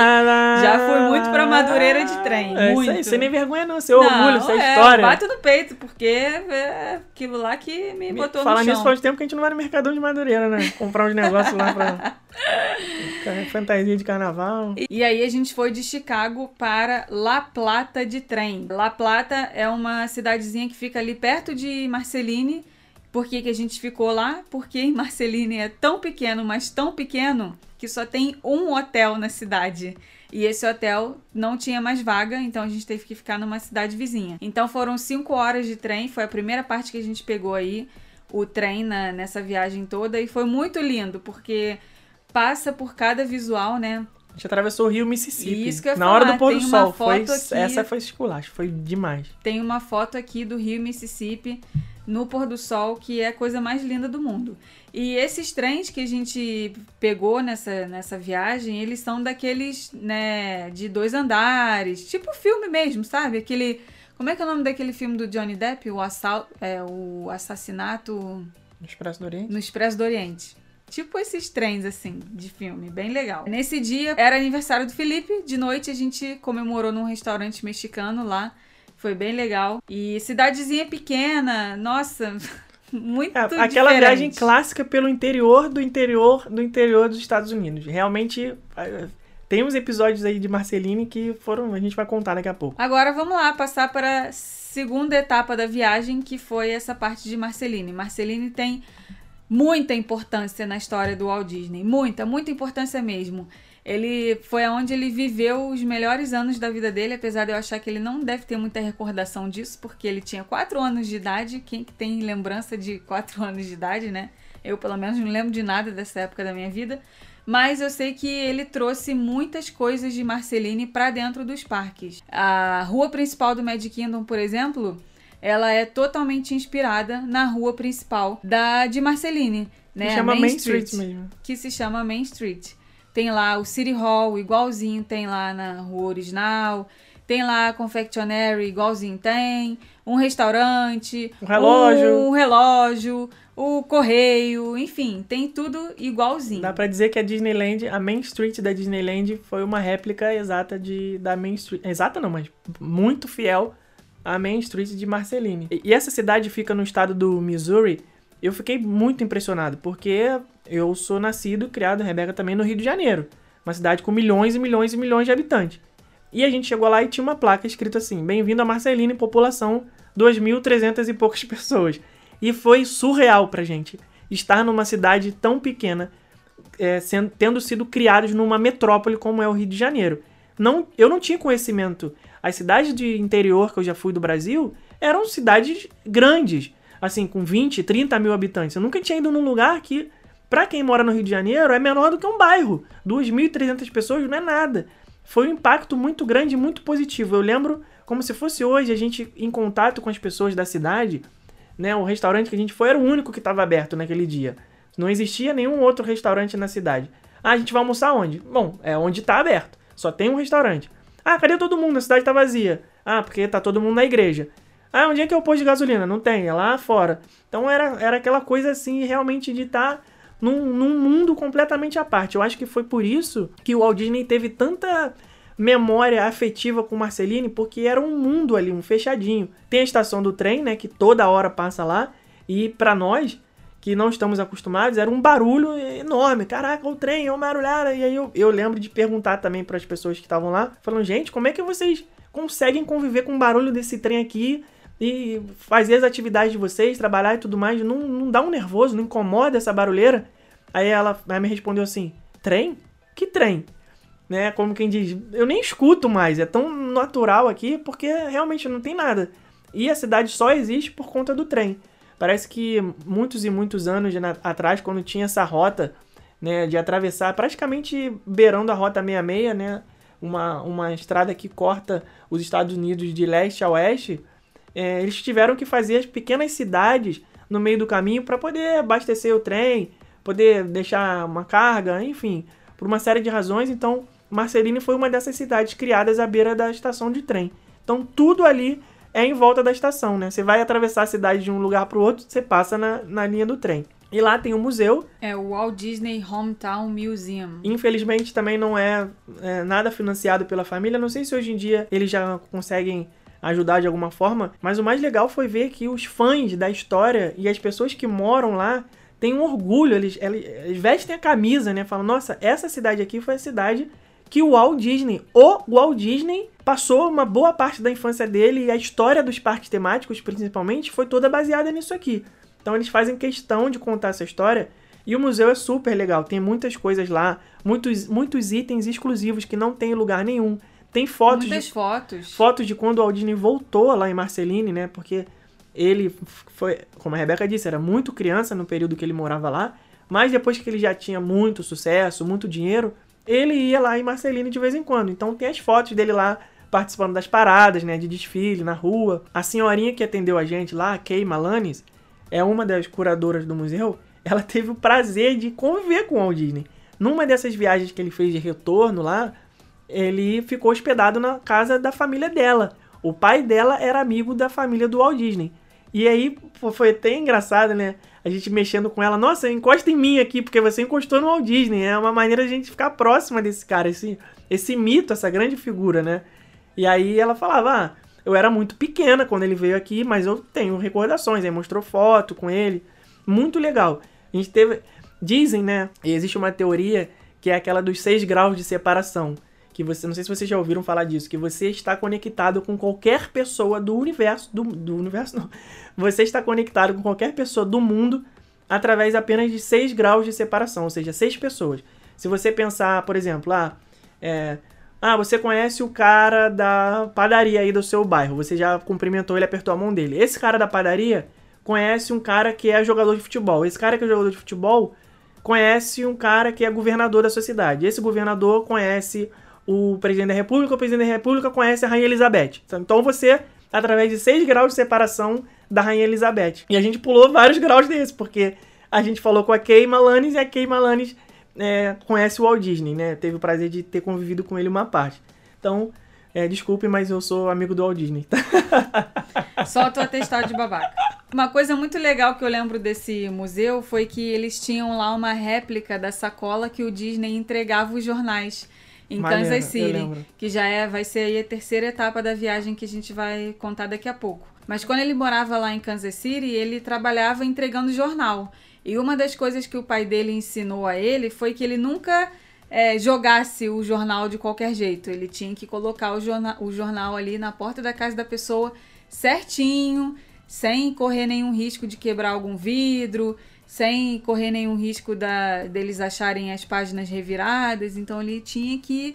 Já fui muito pra Madureira de trem. Trem. É muito. isso aí, sem nem vergonha não, seu orgulho, essa é, história. Bato no peito, porque é aquilo lá que me botou Falar no chão. nisso faz tempo que a gente não vai no Mercadão de Madureira, né? Comprar uns negócios lá pra. Fantasia de carnaval. E- E aí a gente foi de Chicago para La Plata de trem. La Plata é uma cidadezinha que fica ali perto de Marceline. Por que, que a gente ficou lá? Porque Marceline é tão pequeno, mas tão pequeno, que só tem um hotel na cidade. E esse hotel não tinha mais vaga, então a gente teve que ficar numa cidade vizinha. Então foram cinco horas de trem, foi a primeira parte que a gente pegou aí, o trem na- nessa viagem toda. E foi muito lindo, porque passa por cada visual, né? A gente atravessou o rio Mississippi. Isso que eu ia Na falar, hora do pôr do sol. Foi, aqui- Essa foi esculacho, foi demais. Tem uma foto aqui do rio Mississippi no pôr do sol, que é a coisa mais linda do mundo. E esses trens que a gente pegou nessa, nessa viagem, eles são daqueles, né, de dois andares, tipo filme mesmo, sabe? Aquele. Como é que é o nome daquele filme do Johnny Depp? O, assal, é, o assassinato No Expresso do Oriente. no Expresso do Oriente. Tipo esses trens, assim, de filme, bem legal. Nesse dia era aniversário do Felipe, de noite a gente comemorou num restaurante mexicano lá. Foi bem legal. E cidadezinha pequena, nossa, muito É, aquela diferente. viagem clássica pelo interior do interior do interior dos Estados Unidos. Realmente, eh, tem uns episódios aí de Marceline que foram. A gente vai contar daqui a pouco. Agora vamos lá, passar para a segunda etapa da viagem, que foi essa parte de Marceline. Marceline tem muita importância na história do Walt Disney. Muita, muita importância mesmo. Ele foi aonde ele viveu os melhores anos da vida dele, apesar de eu achar que ele não deve ter muita recordação disso, porque ele tinha 4 anos de idade. Quem que tem lembrança de 4 anos de idade, né? Eu, pelo menos, não lembro de nada dessa época da minha vida. Mas eu sei que ele trouxe muitas coisas de Marceline para dentro dos parques. A rua principal do Magic Kingdom, por exemplo, ela é totalmente inspirada na rua principal da de Marceline, né? A chama Main Street mesmo. que se chama Main Street. Tem lá o City Hall, igualzinho tem lá na rua original. Tem lá a Confectionery, igualzinho tem. Um restaurante. Um relógio. Um relógio. O correio. Enfim, tem tudo igualzinho. Dá pra dizer que a Disneyland, a Main Street da Disneyland foi uma réplica exata de, da Main Street. Exata não, mas muito fiel à Main Street de Marceline. E, e essa cidade fica no estado do Missouri. Eu fiquei muito impressionado, porque eu sou nascido, criado, Rebeca também, no Rio de Janeiro. Uma cidade com milhões e milhões e milhões de habitantes. E a gente chegou lá e tinha uma placa escrita assim: Bem-vindo a Marceline, população 2.300 e poucas pessoas. E foi surreal pra gente estar numa cidade tão pequena, é, sendo, tendo sido criados numa metrópole como é o Rio de Janeiro. Não, eu não tinha conhecimento. As cidades de interior que eu já fui do Brasil eram cidades grandes, assim, com 20, 30 mil habitantes. Eu nunca tinha ido num lugar que, pra quem mora no Rio de Janeiro, é menor do que um bairro. 2.300 pessoas não é nada. Foi um impacto muito grande e muito positivo. Eu lembro como se fosse hoje a gente em contato com as pessoas da cidade, né? O restaurante que a gente foi era o único que estava aberto naquele dia. Não existia nenhum outro restaurante na cidade. Ah, a gente vai almoçar onde? Bom, é onde está aberto. Só tem um restaurante. Ah, cadê todo mundo? A cidade tá vazia. Ah, porque tá todo mundo na igreja. Ah, onde é que é o posto de gasolina? Não tem, é lá fora. Então era, era aquela coisa assim, realmente de estar num, num mundo completamente à parte. Eu acho que foi por isso que o Walt Disney teve tanta memória afetiva com Marceline, porque era um mundo ali, um fechadinho. Tem a estação do trem, né, que toda hora passa lá, e para nós que não estamos acostumados, era um barulho enorme. Caraca, o trem é uma barulhada. E aí eu, eu lembro de perguntar também para as pessoas que estavam lá, falando, gente, como é que vocês conseguem conviver com o barulho desse trem aqui e fazer as atividades de vocês, trabalhar e tudo mais? Não, não dá um nervoso, não incomoda essa barulheira? Aí ela, ela me respondeu assim: trem? Que trem? Né? Como quem diz, eu nem escuto mais, é tão natural aqui porque realmente não tem nada. E a cidade só existe por conta do trem. Parece que muitos e muitos anos atrás, quando tinha essa rota né, de atravessar, praticamente beirando a rota 66, né, uma, uma estrada que corta os Estados Unidos de leste a oeste, é, eles tiveram que fazer as pequenas cidades no meio do caminho para poder abastecer o trem, poder deixar uma carga, enfim, por uma série de razões. Então, Marceline foi uma dessas cidades criadas à beira da estação de trem. Então, tudo ali é em volta da estação, né? Você vai atravessar a cidade de um lugar para o outro, você passa na, na linha do trem. E lá tem um museu. É o Walt Disney Hometown Museum. Infelizmente também não é, é nada financiado pela família. Não sei se hoje em dia eles já conseguem ajudar de alguma forma, mas o mais legal foi ver que os fãs da história e as pessoas que moram lá têm um orgulho, eles, eles, eles vestem a camisa, né? Falam, nossa, essa cidade aqui foi a cidade que o Walt Disney, o Walt Disney, passou uma boa parte da infância dele e a história dos parques temáticos, principalmente, foi toda baseada nisso aqui. Então eles fazem questão de contar essa história e o museu é super legal, tem muitas coisas lá, muitos, muitos itens exclusivos que não tem em lugar nenhum. Tem fotos Muitas de fotos. fotos de quando o Walt Disney voltou lá em Marceline, né? Porque ele foi, como a Rebeca disse, era muito criança no período que ele morava lá, mas depois que ele já tinha muito sucesso, muito dinheiro, ele ia lá em Marceline de vez em quando. Então tem as fotos dele lá participando das paradas, né, de desfile na rua. A senhorinha que atendeu a gente lá, a Kay Malanes, é uma das curadoras do museu. Ela teve o prazer de conviver com o Walt Disney. Numa dessas viagens que ele fez de retorno lá, ele ficou hospedado na casa da família dela. O pai dela era amigo da família do Walt Disney. E aí foi até engraçado, né? A gente mexendo com ela, nossa, encosta em mim aqui, porque você encostou no Walt Disney. É uma maneira de a gente ficar próxima desse cara, esse, esse mito, essa grande figura, né? E aí ela falava, ah, eu era muito pequena quando ele veio aqui, mas eu tenho recordações. Aí mostrou foto com ele. Muito legal. A gente teve. Dizem, né? Existe uma teoria que é aquela dos seis graus de separação que você, não sei se vocês já ouviram falar disso, que você está conectado com qualquer pessoa do universo, do, do universo não, você está conectado com qualquer pessoa do mundo através apenas de 6 graus de separação, ou seja, seis pessoas. Se você pensar, por exemplo, ah, é, ah, você conhece o cara da padaria aí do seu bairro, você já cumprimentou ele, apertou a mão dele. Esse cara da padaria conhece um cara que é jogador de futebol. Esse cara que é jogador de futebol conhece um cara que é governador da sua cidade. Esse governador conhece o presidente da República, o presidente da República conhece a Rainha Elizabeth. Então você, através de 6 graus de separação da Rainha Elizabeth. E a gente pulou vários graus desse, porque a gente falou com a Kay Malanes e a Kay Malanes é, conhece o Walt Disney, né? Teve o prazer de ter convivido com ele uma parte. Então, é, desculpe, mas eu sou amigo do Walt Disney. Solta o atestado de babaca. Uma coisa muito legal que eu lembro desse museu foi que eles tinham lá uma réplica da sacola que o Disney entregava os jornais em Kansas City, que já é, vai ser aí a terceira etapa da viagem que a gente vai contar daqui a pouco. Mas quando ele morava lá em Kansas City, ele trabalhava entregando jornal. E uma das coisas que o pai dele ensinou a ele foi que ele nunca é, jogasse o jornal de qualquer jeito. Ele tinha que colocar o jornal, o jornal ali na porta da casa da pessoa certinho, sem correr nenhum risco de quebrar algum vidro, sem correr nenhum risco da, deles acharem as páginas reviradas. Então ele tinha que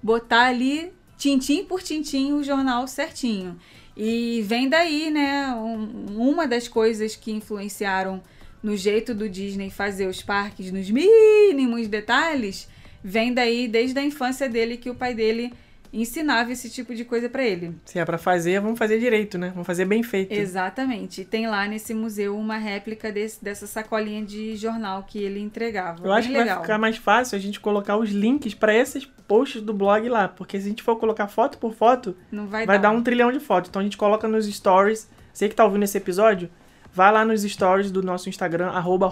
botar ali, tintim por tintim, o jornal certinho. E vem daí, né, um- uma das coisas que influenciaram no jeito do Disney fazer os parques nos mínimos detalhes, vem daí desde a infância dele que o pai dele ensinava esse tipo de coisa pra ele. Se é pra fazer, vamos fazer direito, né? Vamos fazer bem feito. Exatamente. E tem lá nesse museu uma réplica desse, dessa sacolinha de jornal que ele entregava. Eu acho que legal. vai ficar mais fácil a gente colocar os links pra esses posts do blog lá, porque se a gente for colocar foto por foto, Não vai, vai dar um trilhão de fotos. Então a gente coloca nos stories. Você que tá ouvindo esse episódio, vai lá nos stories do nosso Instagram, arroba.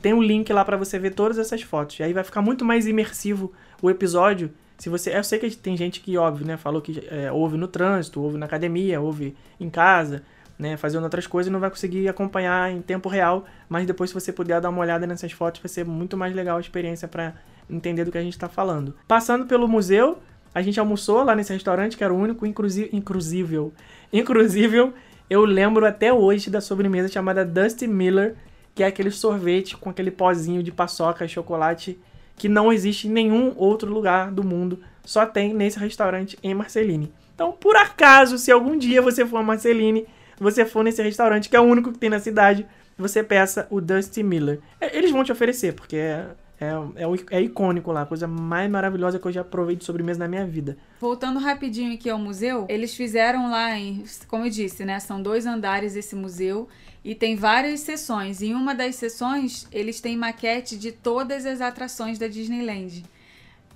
Tem um link lá pra você ver todas essas fotos. E aí vai ficar muito mais imersivo o episódio. Se você, eu sei que tem gente que, óbvio, né, falou que é, ouve no trânsito, ouve na academia, ouve em casa, né, fazendo outras coisas não vai conseguir acompanhar em tempo real. Mas depois, se você puder dar uma olhada nessas fotos, vai ser muito mais legal a experiência pra entender do que a gente tá falando. Passando pelo museu, a gente almoçou lá nesse restaurante, que era o único inclusi- inclusível. Inclusível, eu lembro até hoje da sobremesa chamada Dusty Miller, que é aquele sorvete com aquele pozinho de paçoca e chocolate que não existe em nenhum outro lugar do mundo, só tem nesse restaurante em Marceline. Então, por acaso, se algum dia você for a Marceline, você for nesse restaurante, que é o único que tem na cidade, você peça o Dusty Miller. É, Eles vão te oferecer, porque é, é, é, é icônico lá, a coisa mais maravilhosa que eu já provei de sobremesa na minha vida. Voltando rapidinho aqui ao museu, eles fizeram lá, em, como eu disse, né? São dois andares esse museu e tem várias seções. Em uma das seções, eles têm maquete de todas as atrações da Disneyland.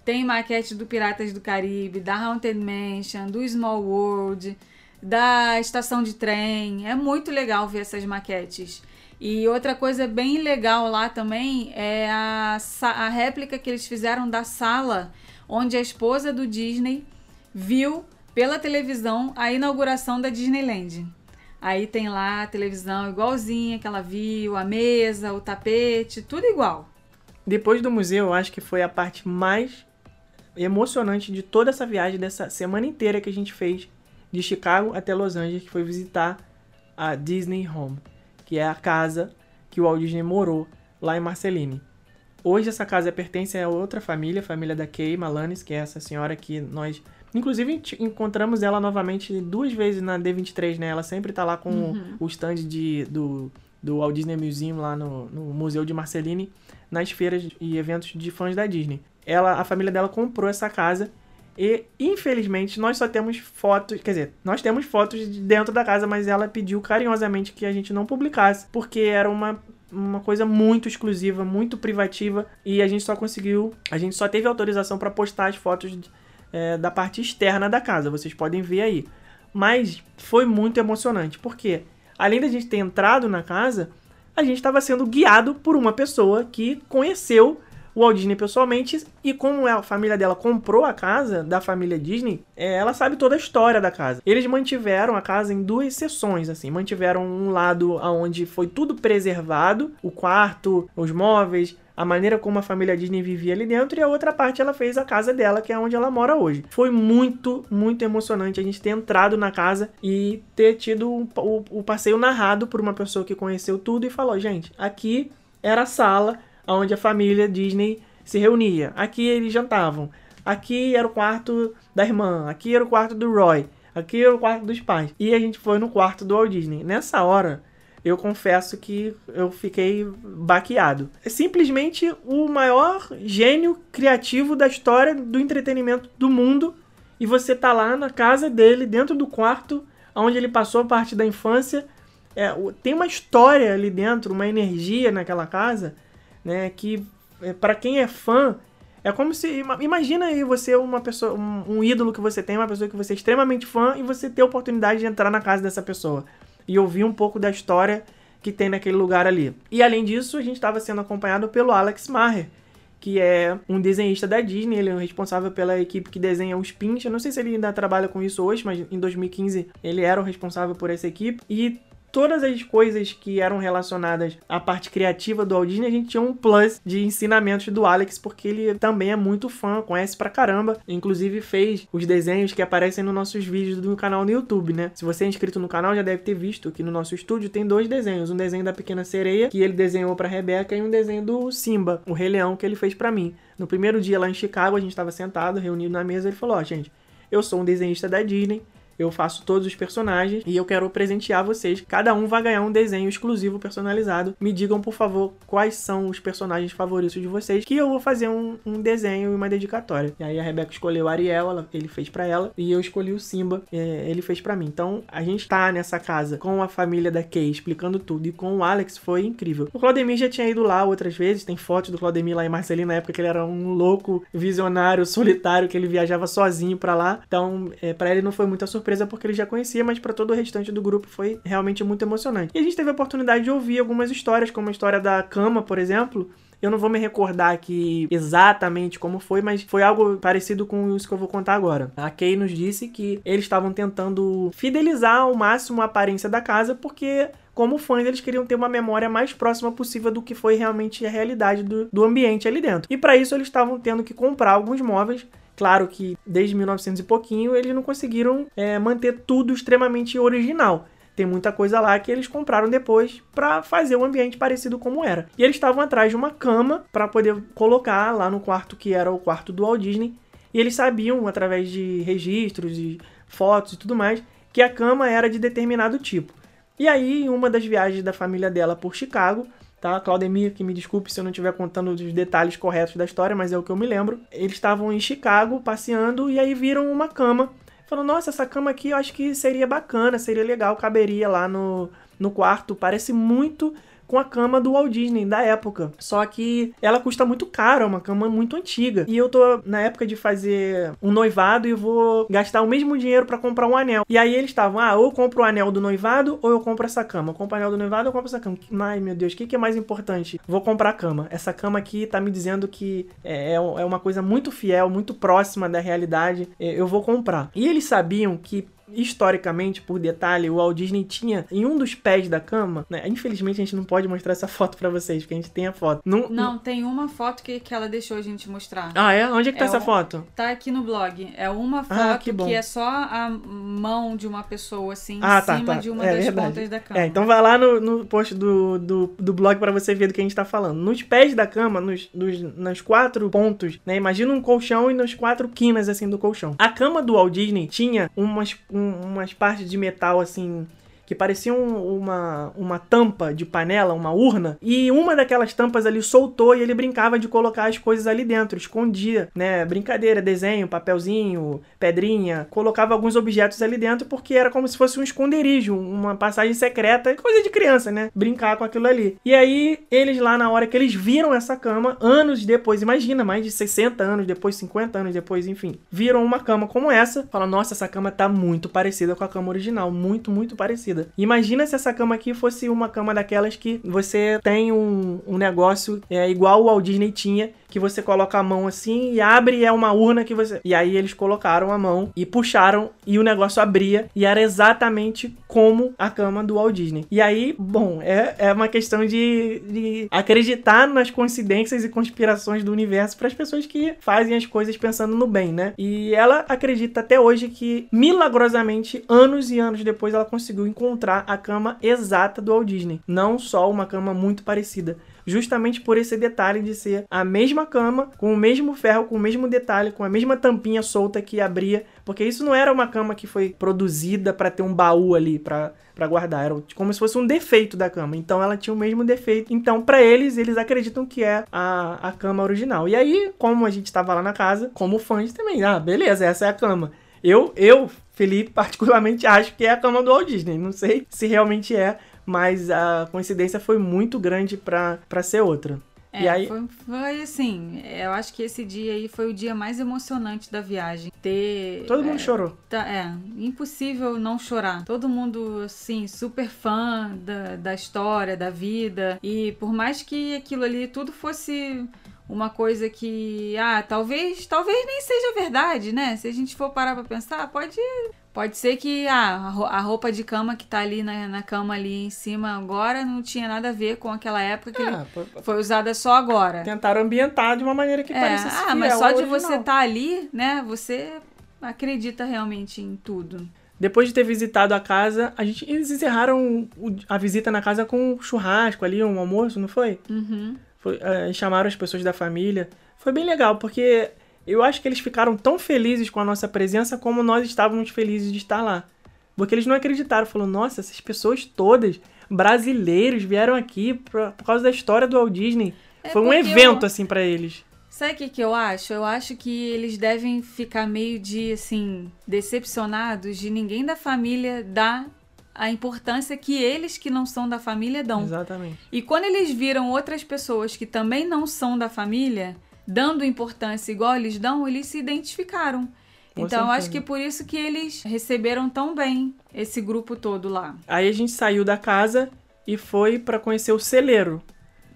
Tem maquete do Piratas do Caribe, da Haunted Mansion, do Small World, da estação de trem. É muito legal ver essas maquetes. E outra coisa bem legal lá também é a, a réplica que eles fizeram da sala onde a esposa do Disney viu pela televisão a inauguração da Disneyland. Aí tem lá a televisão igualzinha que ela viu, a mesa, o tapete, tudo igual. Depois do museu, eu acho que foi a parte mais emocionante de toda essa viagem, dessa semana inteira que a gente fez de Chicago até Los Angeles, que foi visitar a Disney Home, que é a casa que o Walt Disney morou lá em Marceline. Hoje essa casa pertence a outra família, a família da Kay Malanes, que é essa senhora que nós Inclusive, encontramos ela novamente duas vezes na D23, né? Ela sempre tá lá com uhum. o stand de, do, do Walt Disney Museum lá no, no Museu de Marceline, nas feiras e eventos de fãs da Disney. Ela, a família dela comprou essa casa e, infelizmente, nós só temos fotos, quer dizer, nós temos fotos de dentro da casa, mas ela pediu carinhosamente que a gente não publicasse, porque era uma uma coisa muito exclusiva, muito privativa e a gente só conseguiu, a gente só teve autorização para postar as fotos é, da parte externa da casa, vocês podem ver aí. Mas foi muito emocionante, porque além da gente ter entrado na casa, a gente estava sendo guiado por uma pessoa que conheceu o Walt Disney pessoalmente e como a família dela comprou a casa da família Disney, é, ela sabe toda a história da casa. Eles mantiveram a casa em duas seções, assim, mantiveram um lado onde foi tudo preservado, o quarto, os móveis, a maneira como a família Disney vivia ali dentro e a outra parte ela fez a casa dela, que é onde ela mora hoje. Foi muito, muito emocionante a gente ter entrado na casa e ter tido o, o, o passeio narrado por uma pessoa que conheceu tudo e falou: gente, aqui era a sala onde a família Disney se reunia, aqui eles jantavam, aqui era o quarto da irmã, aqui era o quarto do Roy, aqui era o quarto dos pais. E a gente foi no quarto do Walt Disney. Nessa hora eu confesso que eu fiquei baqueado. É simplesmente o maior gênio criativo da história do entretenimento do mundo. E você tá lá na casa dele, dentro do quarto, onde ele passou parte da infância. É, tem uma história ali dentro, uma energia naquela casa, né? Que é, para quem é fã é como se. Imagina aí você, uma pessoa, um, um ídolo que você tem, uma pessoa que você é extremamente fã, e você ter a oportunidade de entrar na casa dessa pessoa e ouvir um pouco da história que tem naquele lugar ali. E além disso, a gente estava sendo acompanhado pelo Alex Maher, que é um desenhista da Disney, ele é o responsável pela equipe que desenha os pins. Eu não sei se ele ainda trabalha com isso hoje, mas em 2015 ele era o responsável por essa equipe. E todas as coisas que eram relacionadas à parte criativa do Walt Disney, a gente tinha um plus de ensinamentos do Alex, porque ele também é muito fã, conhece pra caramba. Inclusive fez os desenhos que aparecem nos nossos vídeos do canal no YouTube, né? Se você é inscrito no canal, já deve ter visto que no nosso estúdio tem dois desenhos. Um desenho da Pequena Sereia, que ele desenhou pra Rebeca, e um desenho do Simba, o Rei Leão, que ele fez para mim. No primeiro dia lá em Chicago, a gente estava sentado, reunido na mesa, ele falou, ó, oh, gente, eu sou um desenhista da Disney, eu faço todos os personagens e eu quero presentear vocês. Cada um vai ganhar um desenho exclusivo personalizado. Me digam, por favor, quais são os personagens favoritos de vocês, que eu vou fazer um, um desenho e uma dedicatória. E aí a Rebeca escolheu Ariel, ela, ele fez para ela, e eu escolhi o Simba, é, ele fez para mim. Então a gente tá nessa casa com a família da Kay explicando tudo e com o Alex foi incrível. O Claudemir já tinha ido lá outras vezes, tem fotos do Claudemir lá em Marcelinho na época que ele era um louco visionário solitário que ele viajava sozinho para lá. Então, é, para ele não foi muita surpresa surpresa porque ele já conhecia, mas para todo o restante do grupo foi realmente muito emocionante. E a gente teve a oportunidade de ouvir algumas histórias, como a história da cama, por exemplo, eu não vou me recordar aqui exatamente como foi, mas foi algo parecido com isso que eu vou contar agora. A Kay nos disse que eles estavam tentando fidelizar ao máximo a aparência da casa, porque como fãs, eles queriam ter uma memória mais próxima possível do que foi realmente a realidade do, do ambiente ali dentro. E para isso, eles estavam tendo que comprar alguns móveis Claro que desde 1900 e pouquinho eles não conseguiram é, manter tudo extremamente original. Tem muita coisa lá que eles compraram depois para fazer o ambiente parecido como era. E eles estavam atrás de uma cama para poder colocar lá no quarto que era o quarto do Walt Disney. E eles sabiam, através de registros e fotos e tudo mais, que a cama era de determinado tipo. E aí, em uma das viagens da família dela por Chicago, tá? Claudemir, que me desculpe se eu não estiver contando os detalhes corretos da história, mas é o que eu me lembro. Eles estavam em Chicago passeando e aí viram uma cama. Falaram, nossa, essa cama aqui eu acho que seria bacana, seria legal, caberia lá no, no quarto. Parece muito com a cama do Walt Disney da época. Só que ela custa muito caro, é uma cama muito antiga. E eu tô na época de fazer um noivado e vou gastar o mesmo dinheiro para comprar um anel. E aí eles estavam, ah, ou eu compro o anel do noivado ou eu compro essa cama. Eu compro o anel do noivado ou eu compro essa cama. Ai, meu Deus, o que, que é mais importante? Vou comprar a cama. Essa cama aqui tá me dizendo que é, é uma coisa muito fiel, muito próxima da realidade. É, eu vou comprar. E eles sabiam que historicamente, por detalhe, o Walt Disney tinha em um dos pés da cama, né? Infelizmente a gente não pode mostrar essa foto para vocês, porque a gente tem a foto. Não, não, tem uma foto que, que ela deixou a gente mostrar. Ah, é? Onde é que tá é essa um, foto? Tá aqui no blog. É uma foto ah, que, que, é só a mão de uma pessoa, assim, ah, em tá, cima tá. de uma é, das verdade. pontas da cama. É, então vai lá no, no post do, do, do blog para você ver do que a gente tá falando. Nos pés da cama, nos, nos, nos quatro pontos, né? Imagina um colchão e nos quatro quinas, assim, do colchão. A cama do Walt Disney tinha umas, um, umas partes de metal assim que parecia um, uma, uma tampa de panela, uma urna, e uma daquelas tampas ali soltou e ele brincava de colocar as coisas ali dentro, escondia, né? Brincadeira, desenho, papelzinho, pedrinha, colocava alguns objetos ali dentro porque era como se fosse um esconderijo, uma passagem secreta, coisa de criança, né? Brincar com aquilo ali. E aí, eles lá na hora que eles viram essa cama, anos depois, imagina, mais de 60 anos depois, 50 anos depois, enfim, viram uma cama como essa, falam, nossa, essa cama tá muito parecida com a cama original, muito, muito parecida. Imagina se essa cama aqui fosse uma cama daquelas que você tem um, um negócio é, igual o Walt Disney tinha, que você coloca a mão assim e abre e é uma urna que você. E aí eles colocaram a mão e puxaram e o negócio abria e era exatamente como a cama do Walt Disney. E aí, bom, é, é uma questão de, de acreditar nas coincidências e conspirações do universo para as pessoas que fazem as coisas pensando no bem, né? E ela acredita até hoje que milagrosamente, anos e anos depois, ela conseguiu encontrar a cama exata do Walt Disney, não só uma cama muito parecida justamente por esse detalhe de ser a mesma cama, com o mesmo ferro, com o mesmo detalhe, com a mesma tampinha solta que abria, porque isso não era uma cama que foi produzida para ter um baú ali para para guardar, era como se fosse um defeito da cama. Então ela tinha o mesmo defeito. Então para eles, eles acreditam que é a, a cama original. E aí, como a gente estava lá na casa, como fãs também, ah, beleza, essa é a cama. Eu, eu, Felipe, particularmente acho que é a cama do Walt Disney. Não sei se realmente é, mas a coincidência foi muito grande para ser outra. É, e aí... foi, foi, assim, eu acho que esse dia aí foi o dia mais emocionante da viagem. Ter. Todo mundo é, chorou. Tá, é, impossível não chorar. Todo mundo, assim, super fã da, da história, da vida. E por mais que aquilo ali tudo fosse uma coisa que, ah, talvez, talvez nem seja verdade, né? Se a gente for parar pra pensar, pode Pode ser que ah, a roupa de cama que tá ali na, na cama ali em cima agora não tinha nada a ver com aquela época que é, foi usada só agora. Tentaram ambientar de uma maneira que é, parecesse Ah, mas só de você estar tá ali, né, você acredita realmente em tudo. Depois de ter visitado a casa, a gente, eles encerraram a visita na casa com um churrasco ali, um almoço, não foi? Uhum. Foi é, chamaram as pessoas da família. Foi bem legal, porque eu acho que eles ficaram tão felizes com a nossa presença como nós estávamos felizes de estar lá. Porque eles não acreditaram, falaram, nossa, essas pessoas todas, brasileiros, vieram aqui por, por causa da história do Walt Disney. É Foi um evento, eu... assim, para eles. Sabe o que, que eu acho? Eu acho que eles devem ficar meio de, assim, decepcionados de ninguém da família dar a importância que eles que não são da família dão. Exatamente. E quando eles viram outras pessoas que também não são da família, dando importância igual eles dão, eles se identificaram. Com então, eu acho que por isso que eles receberam tão bem esse grupo todo lá. Aí a gente saiu da casa e foi para conhecer o celeiro.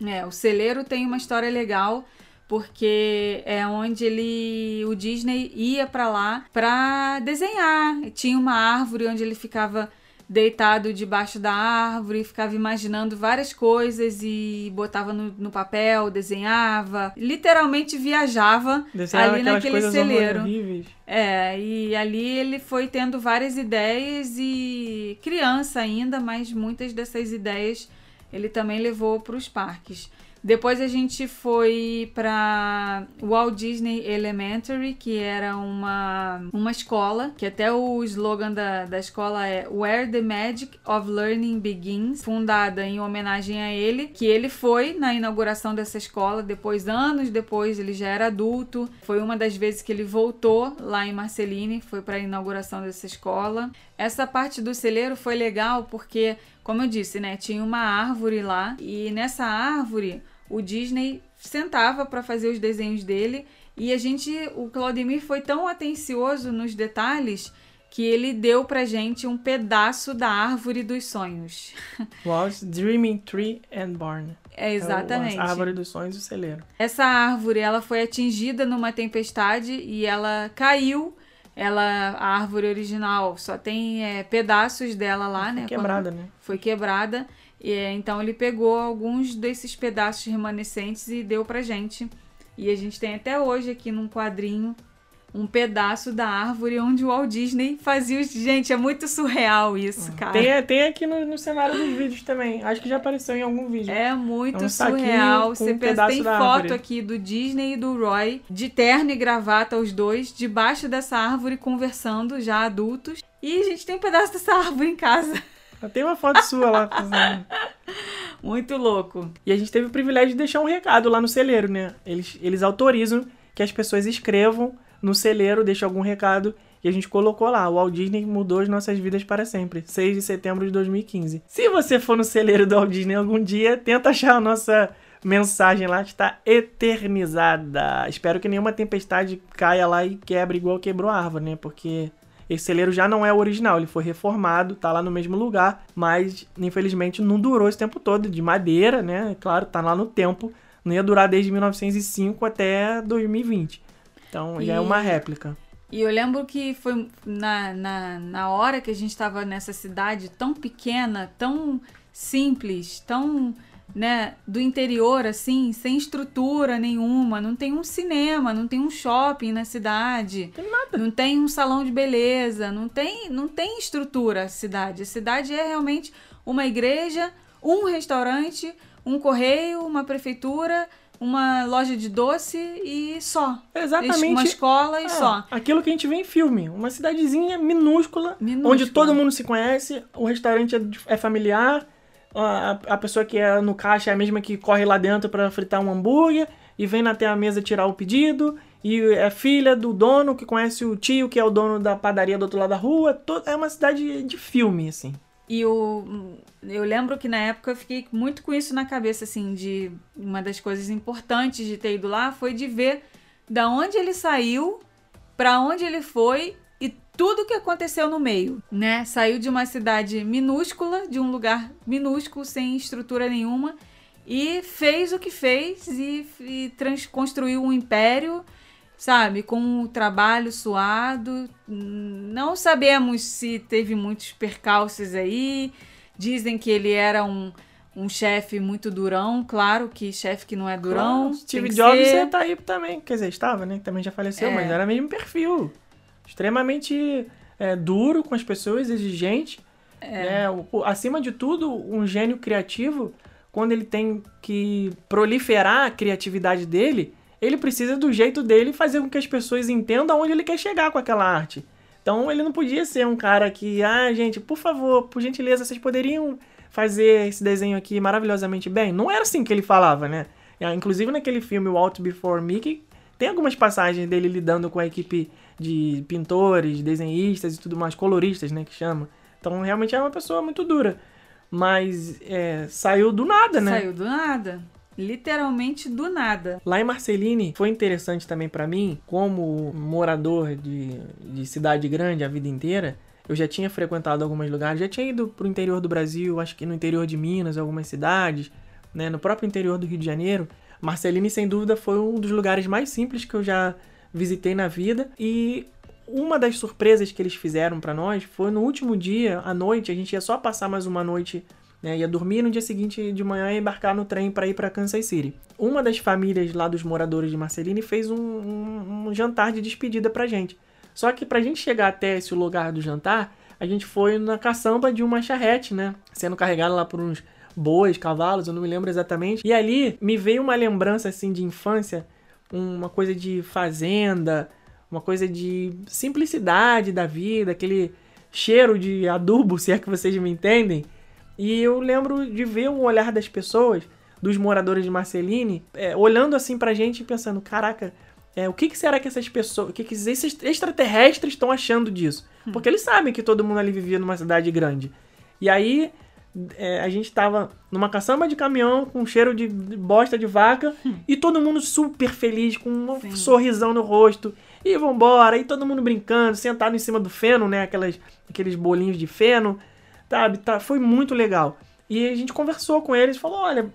É, o celeiro tem uma história legal porque é onde ele o Disney ia para lá para desenhar. Tinha uma árvore onde ele ficava deitado debaixo da árvore, ficava imaginando várias coisas e botava no, no papel, desenhava, literalmente viajava Desenhava ali naquele celeiro. Horríveis. É, e ali ele foi tendo várias ideias e criança ainda, mas muitas dessas ideias ele também levou para os parques. Depois a gente foi para Walt Disney Elementary, que era uma, uma escola, que até o slogan da, da escola é Where the Magic of Learning Begins, fundada em homenagem a ele, que ele foi na inauguração dessa escola, depois, anos depois, ele já era adulto. Foi uma das vezes que ele voltou lá em Marceline, foi para a inauguração dessa escola. Essa parte do celeiro foi legal porque como eu disse, né, tinha uma árvore lá e nessa árvore o Disney sentava para fazer os desenhos dele e a gente, o Claudemir foi tão atencioso nos detalhes que ele deu pra gente um pedaço da árvore dos sonhos. Walt Dreaming Tree and Barn. É exatamente. É a árvore dos sonhos e o celeiro. Essa árvore, ela foi atingida numa tempestade e ela caiu. Ela, a árvore original só tem é, pedaços dela lá, Foi né? quebrada, né? Foi quebrada. E, então ele pegou alguns desses pedaços remanescentes e deu pra gente. E a gente tem até hoje aqui num quadrinho um pedaço da árvore onde o Walt Disney fazia os. Gente, é muito surreal isso, cara. Tem, tem aqui no, no cenário dos vídeos também. Acho que já apareceu em algum vídeo. É muito É um surreal. Você um pensa, tem foto árvore. aqui do Disney e do Roy, de terno e gravata, os dois, debaixo dessa árvore, conversando, já adultos. E a gente tem um pedaço dessa árvore em casa. Tem uma foto sua lá. Muito louco. E a gente teve o privilégio de deixar um recado lá no celeiro, né? Eles, eles autorizam que as pessoas escrevam no celeiro, deixem algum recado. E a gente colocou lá, o Walt Disney mudou as nossas vidas para sempre. 6 de setembro de 2015. Se você for no celeiro do Walt Disney algum dia, tenta achar a nossa mensagem lá, que está eternizada. Espero que nenhuma tempestade caia lá e quebre igual quebrou a árvore, né? Porque esse celeiro já não é o original, ele foi reformado, tá lá no mesmo lugar, mas infelizmente não durou esse tempo todo, de madeira, né? Claro, tá lá no tempo, não ia durar desde 1905 até 2020. Então já é uma E- réplica. E eu lembro que foi na, na, na hora que a gente estava nessa cidade tão pequena, tão simples, tão né, do interior, assim, sem estrutura nenhuma. Não tem um cinema, não tem um shopping na cidade. Tem nada. Não tem um salão de beleza, não tem, não tem estrutura a cidade. A cidade é realmente uma igreja, um restaurante, um correio, uma prefeitura, uma loja de doce e só. Exatamente. Uma escola e É, só. Aquilo que a gente vê em filme. Uma cidadezinha minúscula, Minúscula. onde todo mundo se conhece, o restaurante é, é familiar, a, pessoa que é no caixa é a mesma que corre lá dentro para fritar um hambúrguer e vem até a mesa tirar o pedido. E é filha do dono que conhece o tio, que é o dono da padaria do outro lado da rua. É uma cidade de filme, assim. E o, eu lembro que na época eu fiquei muito com isso na cabeça, assim, de uma das coisas importantes de ter ido lá foi de ver da onde ele saiu, pra onde ele foi tudo que aconteceu no meio, né? Saiu de uma cidade minúscula, de um lugar minúsculo, sem estrutura nenhuma, e fez o que fez e, e trans, construiu um império sabe, com um trabalho suado. Não sabemos se teve muitos percalços aí. Dizem que ele era um, um chefe muito durão. Claro que chefe que não é durão. Claro, Steve Jobs ser. tá aí também. Quer dizer, estava, né? Também já faleceu, É. mas era mesmo perfil. Extremamente é, duro com as pessoas, exigente. né? O- o- acima de tudo, um gênio criativo, quando ele tem que proliferar a criatividade dele, ele precisa do jeito dele fazer com que as pessoas entendam onde ele quer chegar com aquela arte. Então ele não podia ser um cara que, ah, gente, por favor, por gentileza, vocês poderiam fazer esse desenho aqui maravilhosamente bem? Não era assim que ele falava, né? Ah, Inclusive naquele filme Walt Before Mickey, tem algumas passagens dele lidando com a equipe de pintores, desenhistas e tudo mais, coloristas, né, que chama. Então realmente é uma pessoa muito dura. Mas é, saiu do nada, né? Saiu do nada. Literalmente do nada. Lá em Marceline foi interessante também pra mim, como morador de, de cidade grande a vida inteira. Eu já tinha frequentado alguns lugares, já tinha ido pro interior do Brasil, acho que no interior de Minas, algumas cidades, né, no próprio interior do Rio de Janeiro. Marceline, sem dúvida, foi um dos lugares mais simples que eu já visitei na vida. E uma das surpresas que eles fizeram pra nós foi no último dia, à noite, a gente ia só passar mais uma noite né, ia dormir no dia seguinte de manhã e embarcar no trem para ir para Kansas City. Uma das famílias lá dos moradores de Marceline fez um, um- um jantar de despedida pra gente. Só que pra gente chegar até esse lugar do jantar, a gente foi na caçamba de uma charrete, né? Sendo carregada lá por uns bois, cavalos, eu não me lembro exatamente. E ali me veio uma lembrança assim de infância, uma coisa de fazenda, uma coisa de simplicidade da vida, aquele cheiro de adubo, se é que vocês me entendem. E eu lembro de ver o olhar das pessoas, dos moradores de Marceline, é, olhando assim pra gente e pensando, caraca, é, o que, que será que essas pessoas, o que, que esses extraterrestres estão achando disso? Porque eles sabem que todo mundo ali vivia numa cidade grande. E aí é, a gente tava numa caçamba de caminhão com cheiro de bosta de vaca e todo mundo super feliz, com um Sim. sorrisão no rosto. E vambora, e todo mundo brincando, sentado em cima do feno, né? Aquelas, aqueles bolinhos de feno, sabe? Tá, foi muito legal. E a gente conversou com eles, falou, olha,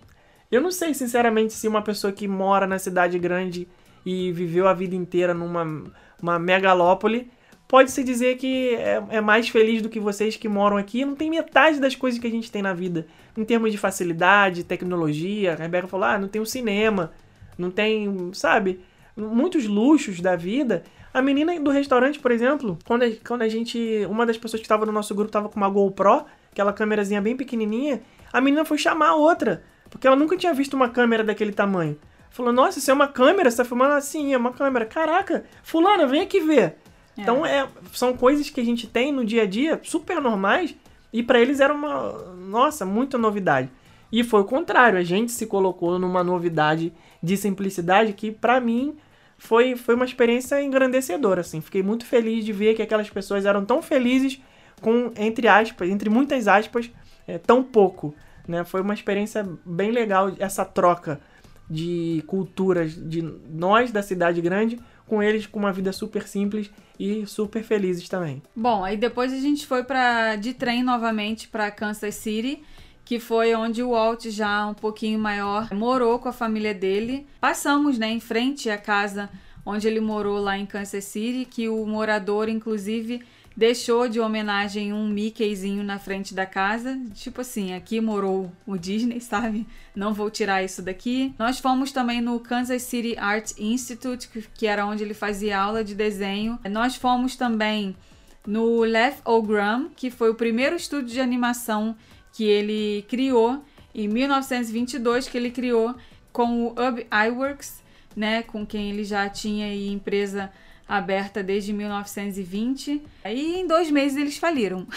eu não sei sinceramente se uma pessoa que mora na cidade grande e viveu a vida inteira numa uma megalópole pode se dizer que é, é mais feliz do que vocês que moram aqui. Não tem metade das coisas que a gente tem na vida. Em termos de facilidade, tecnologia. A Rebeca falou: ah, não tem o cinema, não tem, sabe, muitos luxos da vida. A menina do restaurante, por exemplo, quando a, quando a gente. Uma das pessoas que estava no nosso grupo estava com uma GoPro, aquela câmerazinha bem pequenininha, a menina foi chamar a outra, porque ela nunca tinha visto uma câmera daquele tamanho. Falou, nossa, isso é uma câmera? Você tá filmando assim? É uma câmera. Caraca, fulana, vem aqui ver. Então, é, são coisas que a gente tem no dia a dia, super normais, e para eles era uma, nossa, muita novidade. E foi o contrário, a gente se colocou numa novidade de simplicidade que para mim foi, foi uma experiência engrandecedora, assim. Fiquei muito feliz de ver que aquelas pessoas eram tão felizes com, entre aspas, entre muitas aspas, é, tão pouco, né? Foi uma experiência bem legal essa troca de culturas de nós da cidade grande com eles com uma vida super simples e super felizes também. Bom, aí depois a gente foi para de trem novamente para Kansas City, que foi onde o Walt já um pouquinho maior morou com a família dele. Passamos, né, em frente à casa onde ele morou lá em Kansas City, que o morador inclusive deixou de homenagem um Mickeyzinho na frente da casa, tipo assim, aqui morou o Disney, sabe? Não vou tirar isso daqui. Nós fomos também no Kansas City Art Institute, que- era onde ele fazia aula de desenho. Nós fomos também no Left Ogram, que foi o primeiro estúdio de animação que ele criou em 1922, que ele criou com o Ub Iwerks, né, com quem ele já tinha empresa aberta desde 1920. E em dois meses eles faliram.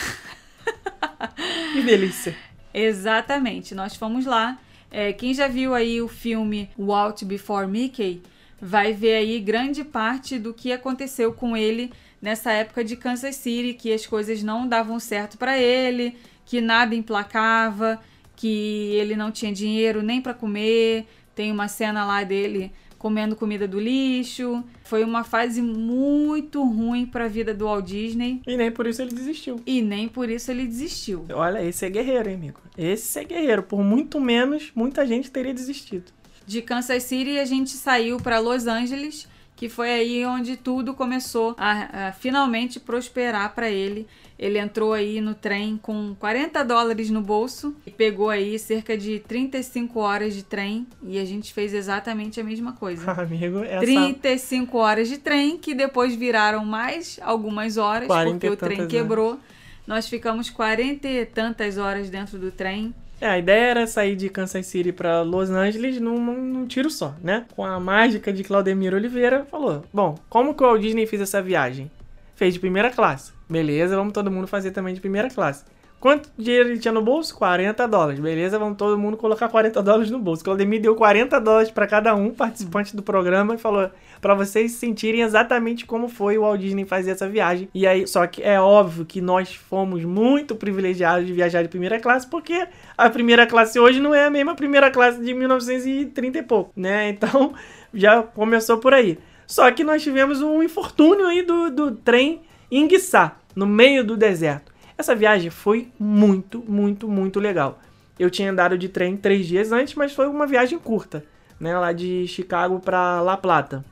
Que delícia. Exatamente, nós fomos lá. É, quem já viu aí o filme Walt Before Mickey vai ver aí grande parte do que aconteceu com ele nessa época de Kansas City, que as coisas não davam certo para ele, que nada emplacava, que ele não tinha dinheiro nem para comer. Tem uma cena lá dele comendo comida do lixo. Foi uma fase muito ruim para a vida do Walt Disney E nem por isso ele desistiu. e nem por isso ele desistiu. Olha, esse é guerreiro, hein, amigo? Esse é guerreiro. Por muito menos, muita gente teria desistido. De Kansas City a gente saiu para Los Angeles, que foi aí onde tudo começou a, a finalmente prosperar para ele. Ele entrou aí no trem com 40 dólares no bolso e pegou aí cerca de 35 horas de trem e a gente fez exatamente a mesma coisa. Amigo, essa 35 horas de trem, que depois viraram mais algumas horas, 40 porque o trem quebrou. Nós ficamos 40 e tantas horas dentro do trem. É, a ideia era sair de Kansas City pra Los Angeles num, num tiro só, né? Com a mágica de Claudemir Oliveira, falou: Bom, como que o Walt Disney fez essa viagem? Fez de primeira classe. Beleza, vamos todo mundo fazer também de primeira classe. Quanto dinheiro ele tinha no bolso? 40 dólares. Beleza, vamos todo mundo colocar 40 dólares no bolso. Claudemir deu 40 dólares pra cada um participante do programa e falou pra vocês sentirem exatamente como foi o Walt Disney fazer essa viagem. E aí, só que é óbvio que nós fomos muito privilegiados de viajar de primeira classe, porque a primeira classe hoje não é a mesma primeira classe de 1930 e pouco, né? Então, já começou por aí. Só que nós tivemos um infortúnio aí do, do trem enguiçar, no meio do deserto. Essa viagem foi muito, muito, muito legal. Eu tinha andado de trem três dias antes, mas foi uma viagem curta, né? Lá de Chicago para La Plata.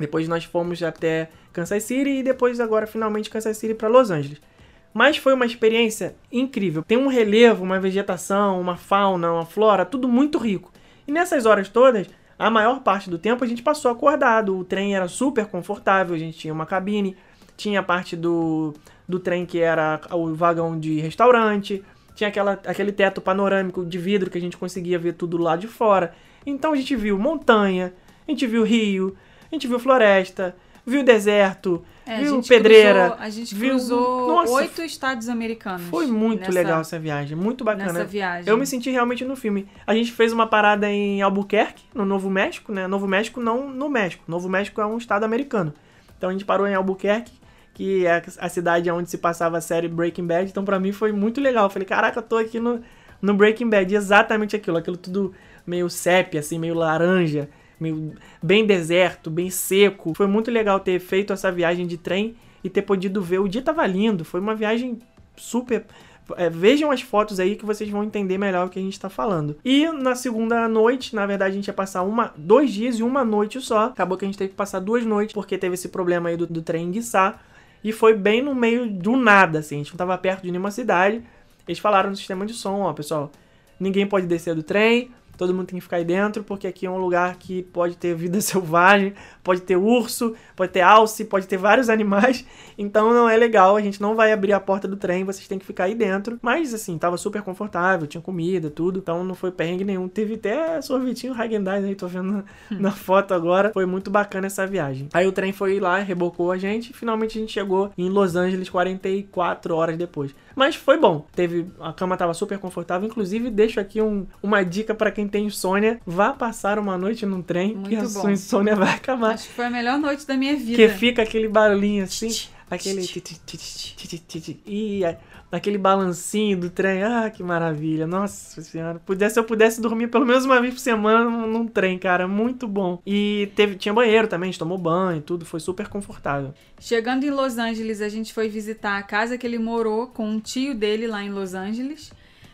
Depois nós fomos até Kansas City e depois agora finalmente Kansas City para Los Angeles. Mas foi uma experiência incrível. Tem um relevo, uma vegetação, uma fauna, uma flora, tudo muito rico. E nessas horas todas, a maior parte do tempo a gente passou acordado. O trem era super confortável, a gente tinha uma cabine, tinha a parte do, do trem que era o vagão de restaurante, tinha aquela, aquele teto panorâmico de vidro que a gente conseguia ver tudo lá de fora. Então a gente viu montanha, a gente viu rio, a gente viu floresta, viu deserto, É, viu pedreira. cruzou- a gente viu- cruzou Nossa, oito estados americanos. Foi muito nessa- legal essa viagem, muito bacana. Nessa viagem. Eu me senti realmente no filme. A gente fez uma parada em Albuquerque, no Novo México, né? Novo México não no México. Novo México é um estado americano. Então a gente parou em Albuquerque, que é a cidade onde se passava a série Breaking Bad. Então pra mim foi muito legal. Eu falei, caraca, eu tô aqui no, no Breaking Bad. Exatamente aquilo, aquilo tudo meio sépia, assim, meio laranja, meio bem deserto, bem seco. Foi muito legal ter feito essa viagem de trem e ter podido ver. O dia tava lindo, foi uma viagem super. É, vejam as fotos aí que vocês vão entender melhor o que a gente tá falando. E na segunda noite, na verdade, a gente ia passar uma, dois dias e uma noite só. Acabou que a gente teve que passar duas noites, porque teve esse problema aí do, do trem enguiçar. E foi bem no meio do nada, assim. A gente não tava perto de nenhuma cidade. Eles falaram no sistema de som, ó, pessoal. Ninguém pode descer do trem, todo mundo tem que ficar aí dentro, porque aqui é um lugar que pode ter vida selvagem, pode ter urso, pode ter alce, pode ter vários animais, então não é legal, a gente não vai abrir a porta do trem, vocês têm que ficar aí dentro. Mas assim, tava super confortável, tinha comida, tudo, então não foi perrengue nenhum. Teve até sorvetinho Häagen-Dazs aí, tô vendo na, na foto agora. Foi muito bacana essa viagem. Aí o trem foi lá, rebocou a gente, e finalmente a gente chegou em Los Angeles 44 horas depois. Mas foi bom. Teve a cama tava super confortável, inclusive deixo aqui um, uma dica para quem tem insônia, vá passar uma noite num trem Muito que a bom. sua insônia vai acabar. Acho que foi a melhor noite da minha vida. Que fica aquele barulhinho assim, aquele e aquele balancinho do trem. Ah, que maravilha. Nossa senhora. Pudesse, se eu pudesse dormir pelo menos uma vez por semana num, num trem, cara, muito bom. E teve tinha banheiro também, a gente tomou banho, e tudo, foi super confortável. Chegando em Los Angeles, a gente foi visitar a casa que ele morou com um tio dele lá em Los Angeles.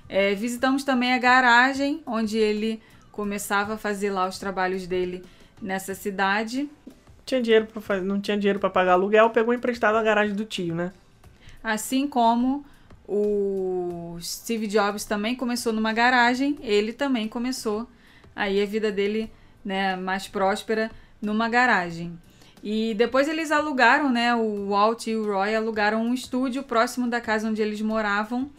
É, visitamos também a garagem onde ele começava a fazer lá os trabalhos dele nessa cidade. Tinha dinheiro para fazer, não tinha dinheiro para pagar aluguel, pegou emprestado a garagem do tio, né? Assim como o Steve Jobs também começou numa garagem, ele também começou aí a vida dele, né, mais próspera numa garagem. E depois eles alugaram, né, o Walt e o Roy alugaram um estúdio próximo da casa onde eles moravam.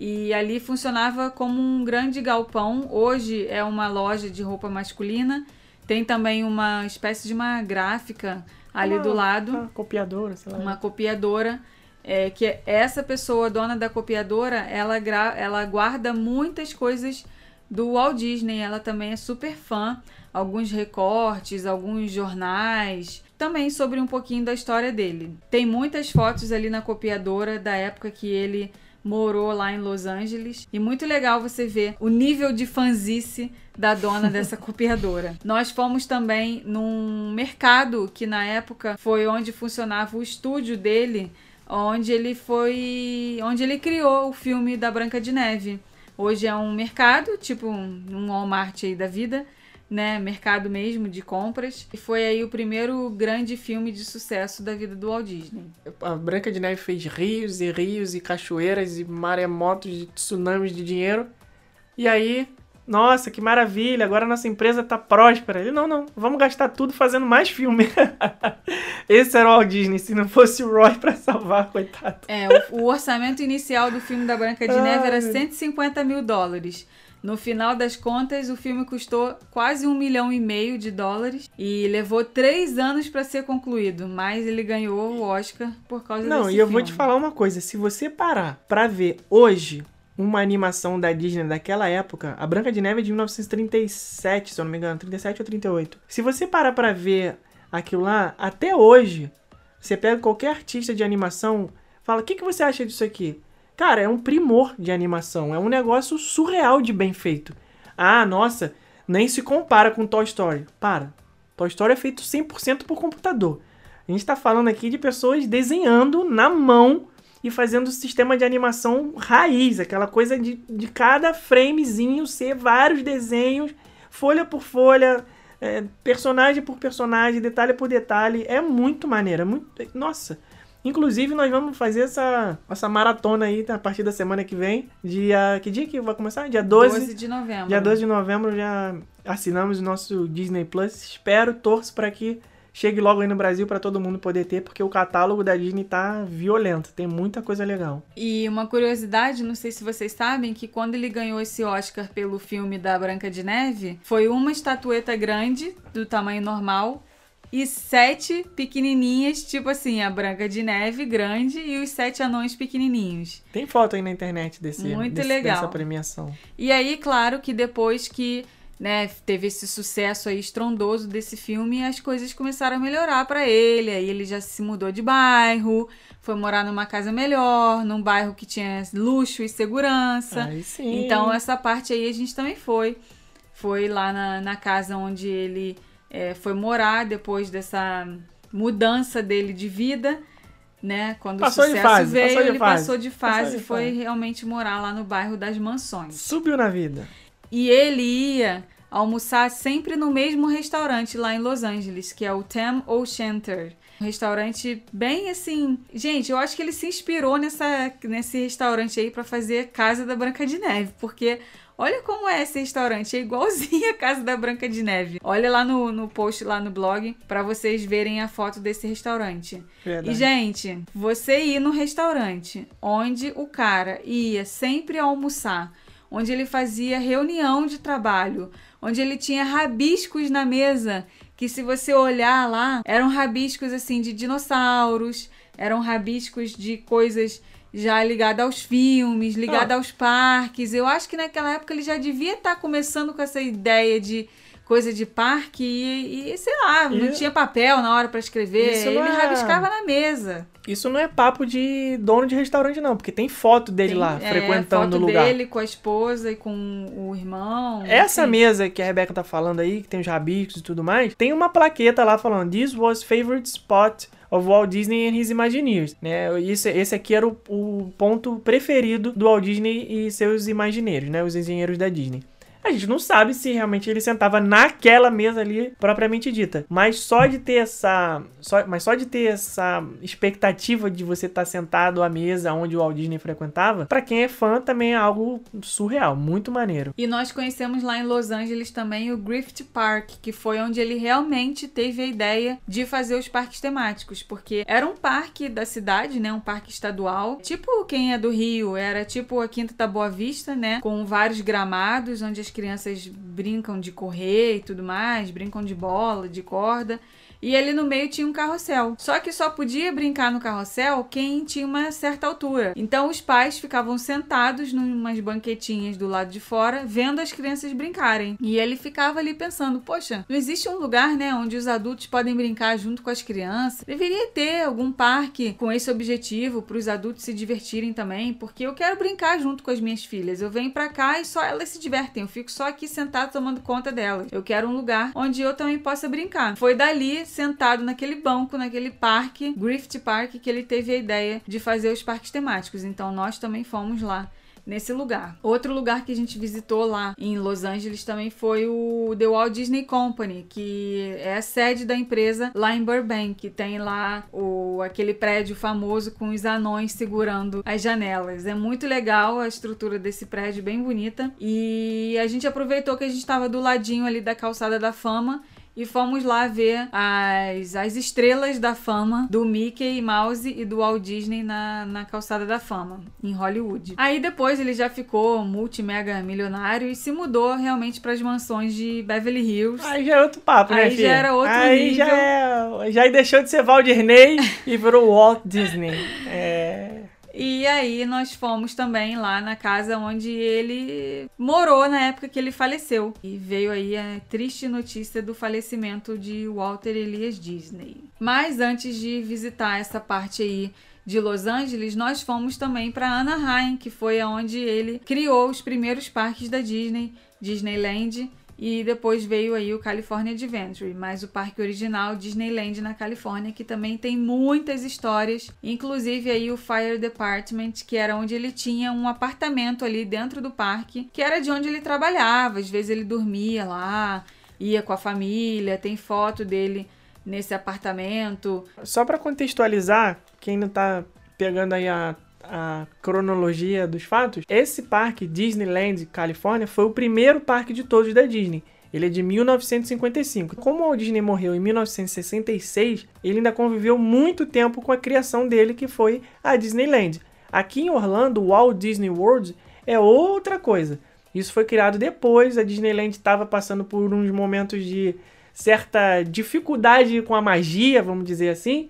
E ali funcionava como um grande galpão. Hoje é uma loja de roupa masculina. Tem também uma espécie de uma gráfica ali Uma- do lado uma copiadora, sei lá. uma copiadora é, que essa pessoa dona da copiadora ela gra- ela guarda muitas coisas do Walt Disney ela também é super fã alguns recortes alguns jornais também sobre um pouquinho da história dele tem muitas fotos ali na copiadora da época que ele morou lá em Los Angeles e muito legal você ver o nível de fanzice da dona dessa copiadora. Nós fomos também num mercado que na época foi onde funcionava o estúdio dele, onde ele foi, onde ele criou o filme da Branca de Neve. Hoje é um mercado, tipo um um Walmart aí da vida, né, mercado mesmo de compras. E foi aí o primeiro grande filme de sucesso da vida do Walt Disney. A Branca de Neve fez rios e rios e cachoeiras e maremotos de tsunamis de dinheiro. E aí, nossa, que maravilha, agora a nossa empresa tá próspera. Ele, não, não, vamos gastar tudo fazendo mais filme. Esse era o Walt Disney, se não fosse o Roy pra salvar, coitado. É, o, o orçamento inicial do filme da Branca de Ai, Neve era meu 150 mil dólares. No final das contas, o filme custou quase um milhão e meio de dólares e levou três anos para ser concluído, mas ele ganhou o Oscar por causa Não, desse e eu filme. vou te falar uma coisa, se você parar pra ver hoje uma animação da Disney daquela época, a Branca de Neve é de 1937, se eu não me engano, 37 ou 38. Se você parar pra ver aquilo lá, até hoje, você pega qualquer artista de animação, fala: "O que que você acha disso aqui?" Cara, é um primor de animação, é um negócio surreal de bem feito. Ah, nossa, nem se compara com Toy Story. Para. Toy Story é feito 100% por computador. A gente tá falando aqui de pessoas desenhando na mão e fazendo sistema de animação raiz, aquela coisa de, de cada framezinho ser vários desenhos, folha por folha, é, personagem por personagem, detalhe por detalhe. É muito maneiro, é muito. Nossa! Inclusive, nós vamos fazer essa, essa maratona aí a partir da semana que vem. Dia. Que dia que vai começar? Dia 12. 12 de novembro. Dia 12 de novembro já assinamos o nosso Disney Plus. Espero, torço para que chegue logo aí no Brasil para todo mundo poder ter, porque o catálogo da Disney tá violento, tem muita coisa legal. E uma curiosidade, não sei se vocês sabem, que quando ele ganhou esse Oscar pelo filme da Branca de Neve, foi uma estatueta grande, do tamanho normal, e sete pequenininhas, tipo assim, a Branca de Neve grande e os sete anões pequenininhos. Tem foto aí na internet desse, Muito desse- legal. dessa premiação. E aí, claro que depois que né, teve esse sucesso aí estrondoso desse filme, as coisas começaram a melhorar para ele. Aí ele já se mudou de bairro, foi morar numa casa melhor, num bairro que tinha luxo e segurança. Aí sim. Então essa parte aí a gente também foi. Foi lá na, na casa onde ele é, foi morar depois dessa mudança dele de vida, né? Quando Passou o sucesso fase, veio, passou ele fase. passou de fase Passou e foi fase. realmente morar lá no bairro das Mansões. Subiu na vida. E ele ia almoçar sempre no mesmo restaurante lá em Los Angeles, que é o Tam O'Shanter. Um restaurante bem assim. Gente, eu acho que ele se inspirou nessa, nesse restaurante aí pra fazer Casa da Branca de Neve, porque olha como é esse restaurante, é igualzinho a Casa da Branca de Neve. Olha lá no, no post lá no blog pra vocês verem a foto desse restaurante. Verdade. E, gente, você ir no restaurante onde o cara ia sempre almoçar, onde ele fazia reunião de trabalho, onde ele tinha rabiscos na mesa, que se você olhar lá, eram rabiscos assim de dinossauros, eram rabiscos de coisas já ligadas aos filmes, ligadas aos parques. Eu acho que naquela época ele já devia estar começando com essa ideia de coisa de parque e, e, sei lá, não E- tinha papel na hora pra escrever, Isso ele não é- rabiscava na mesa. Isso não é papo de dono de restaurante, não, porque tem foto dele Tem, lá, é, frequentando o lugar. dele com a esposa e com o irmão. Essa enfim. mesa que a Rebeca tá falando aí, que tem os rabiscos e tudo mais, tem uma plaqueta lá falando This was favorite spot of Walt Disney and his Imagineers, né? Esse, esse aqui era o, o ponto preferido do Walt Disney e seus imagineiros, né? Os engenheiros da Disney. A gente não sabe se realmente ele sentava naquela mesa ali propriamente dita, mas só de ter essa, só, mas só de ter essa expectativa de você estar sentado à mesa onde o Walt Disney frequentava, pra quem é fã também é algo surreal, muito maneiro. E nós conhecemos lá em Los Angeles também o Griffith Park, que foi onde ele realmente teve a ideia de fazer os parques temáticos, porque era um parque da cidade, né, um parque estadual, tipo quem é do Rio, era tipo a Quinta da Boa Vista, né, com vários gramados onde as crianças brincam de correr e tudo mais, brincam de bola, de corda. E ali no meio tinha um carrossel. Só que só podia brincar no carrossel quem tinha uma certa altura. Então os pais ficavam sentados numas banquetinhas do lado de fora, vendo as crianças brincarem. E ele ficava ali pensando: poxa, não existe um lugar, né, onde os adultos podem brincar junto com as crianças? Deveria ter algum parque com esse objetivo para os adultos se divertirem também, porque eu quero brincar junto com as minhas filhas. Eu venho pra cá e só elas se divertem. Eu fico só aqui sentado tomando conta delas. Eu quero um lugar onde eu também possa brincar. Foi dali, sentado naquele banco, naquele parque, Griffith Park, que ele teve a ideia de fazer os parques temáticos. Então nós também fomos lá nesse lugar. Outro lugar que a gente visitou lá em Los Angeles também foi o The Walt Disney Company, que é a sede da empresa lá em Burbank, que tem lá o aquele prédio famoso com os anões segurando as janelas. É muito legal a estrutura desse prédio, bem bonita. E a gente aproveitou que a gente estava do ladinho ali da calçada da fama e fomos lá ver as, as estrelas da fama do Mickey Mouse e do Walt Disney na, na calçada da fama, em Hollywood. Aí depois ele já ficou multi-mega milionário e se mudou realmente para as mansões de Beverly Hills. Aí já é outro papo, né, Aí já era outro Aí nível. já é... Já deixou de ser Walt Disney e virou Walt Disney. É... E aí nós fomos também lá na casa onde ele morou na época que ele faleceu. E veio aí a triste notícia do falecimento de Walter Elias Disney. Mas antes de visitar essa parte aí de Los Angeles, nós fomos também para Anaheim, que foi onde ele criou os primeiros parques da Disney, Disneyland, e depois veio aí o California Adventure, mas o parque original Disneyland na Califórnia, que também tem muitas histórias, inclusive aí o Fire Department, que era onde ele tinha um apartamento ali dentro do parque, que era de onde ele trabalhava, às vezes ele dormia lá, ia com a família, tem foto dele nesse apartamento. Só pra contextualizar, quem não tá pegando aí a, a cronologia dos fatos, esse parque Disneyland Califórnia foi o primeiro parque de todos da Disney. Ele é de 1955. Como o Walt Disney morreu em 1966, ele ainda conviveu muito tempo com a criação dele, que foi a Disneyland. Aqui em Orlando, o Walt Disney World é outra coisa. Isso foi criado depois, a Disneyland estava passando por uns momentos de certa dificuldade com a magia, vamos dizer assim,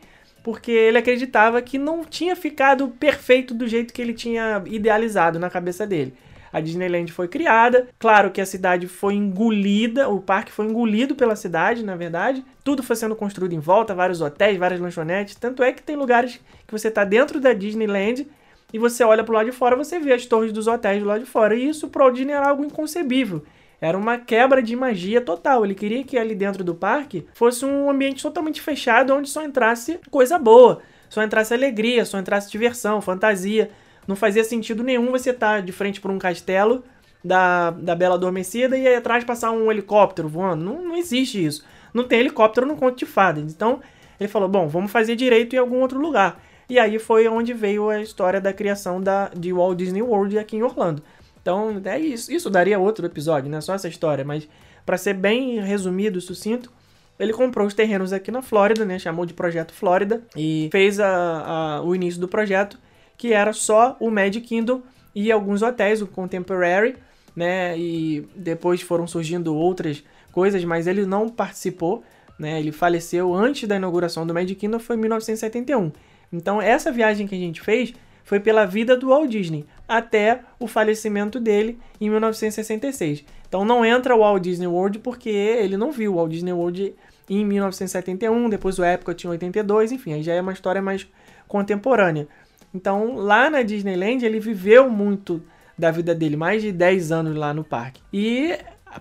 porque ele acreditava que não tinha ficado perfeito do jeito que ele tinha idealizado na cabeça dele. a Disneyland foi criada. Claro que a cidade foi engolida, o parque foi engolido pela cidade, na verdade. Tudo foi sendo construído em volta, vários hotéis, várias lanchonetes. Tanto é que tem lugares que você está dentro da Disneyland e você olha pro lado de fora, você vê as torres dos hotéis do lado de fora. E isso pro Disney era algo inconcebível. Era uma quebra de magia total. Ele queria que ali dentro do parque fosse um ambiente totalmente fechado onde só entrasse coisa boa, só entrasse alegria, só entrasse diversão, fantasia. Não fazia sentido nenhum você estar tá de frente por um castelo da, da Bela Adormecida e aí atrás passar um helicóptero voando. Não, não existe isso. Não tem helicóptero no conto de fadas. Então ele falou: bom, vamos fazer direito em algum outro lugar. E aí foi onde veio a história da criação da, de Walt Disney World aqui em Orlando. Então, é isso. Isso daria outro episódio, né? Só essa história. Mas, para ser bem resumido, sucinto, ele comprou os terrenos aqui na Flórida, né? Chamou de Projeto Flórida. E fez a, a, o início do projeto, que era só o Magic Kingdom e alguns hotéis, o Contemporary, né? E depois foram surgindo outras coisas, mas ele não participou, né? Ele faleceu antes da inauguração do Magic Kingdom, foi em 1971. Então, essa viagem que a gente fez foi pela vida do Walt Disney até o falecimento dele em 1966. Então não entra o Walt Disney World porque ele não viu o Walt Disney World em 1971, depois o Epcot em 82, enfim, aí já é uma história mais contemporânea. Então lá na Disneyland ele viveu muito da vida dele, mais de 10 anos lá no parque. E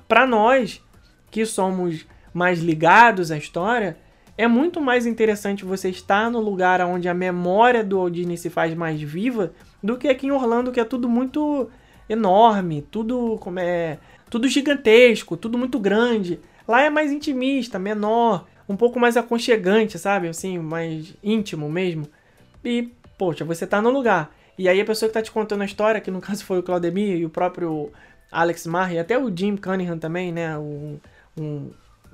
para nós que somos mais ligados à história, é muito mais interessante você estar no lugar onde a memória do Walt Disney se faz mais viva do que aqui em Orlando, que é tudo muito enorme, tudo como é, tudo gigantesco, tudo muito grande. Lá é mais intimista, menor, um pouco mais aconchegante, sabe? Assim, mais íntimo mesmo. E, poxa, você tá no lugar. E aí a pessoa que tá te contando a história, que no caso foi o Claudemir e o próprio Alex Marre, até o Jim Cunningham também, né? Um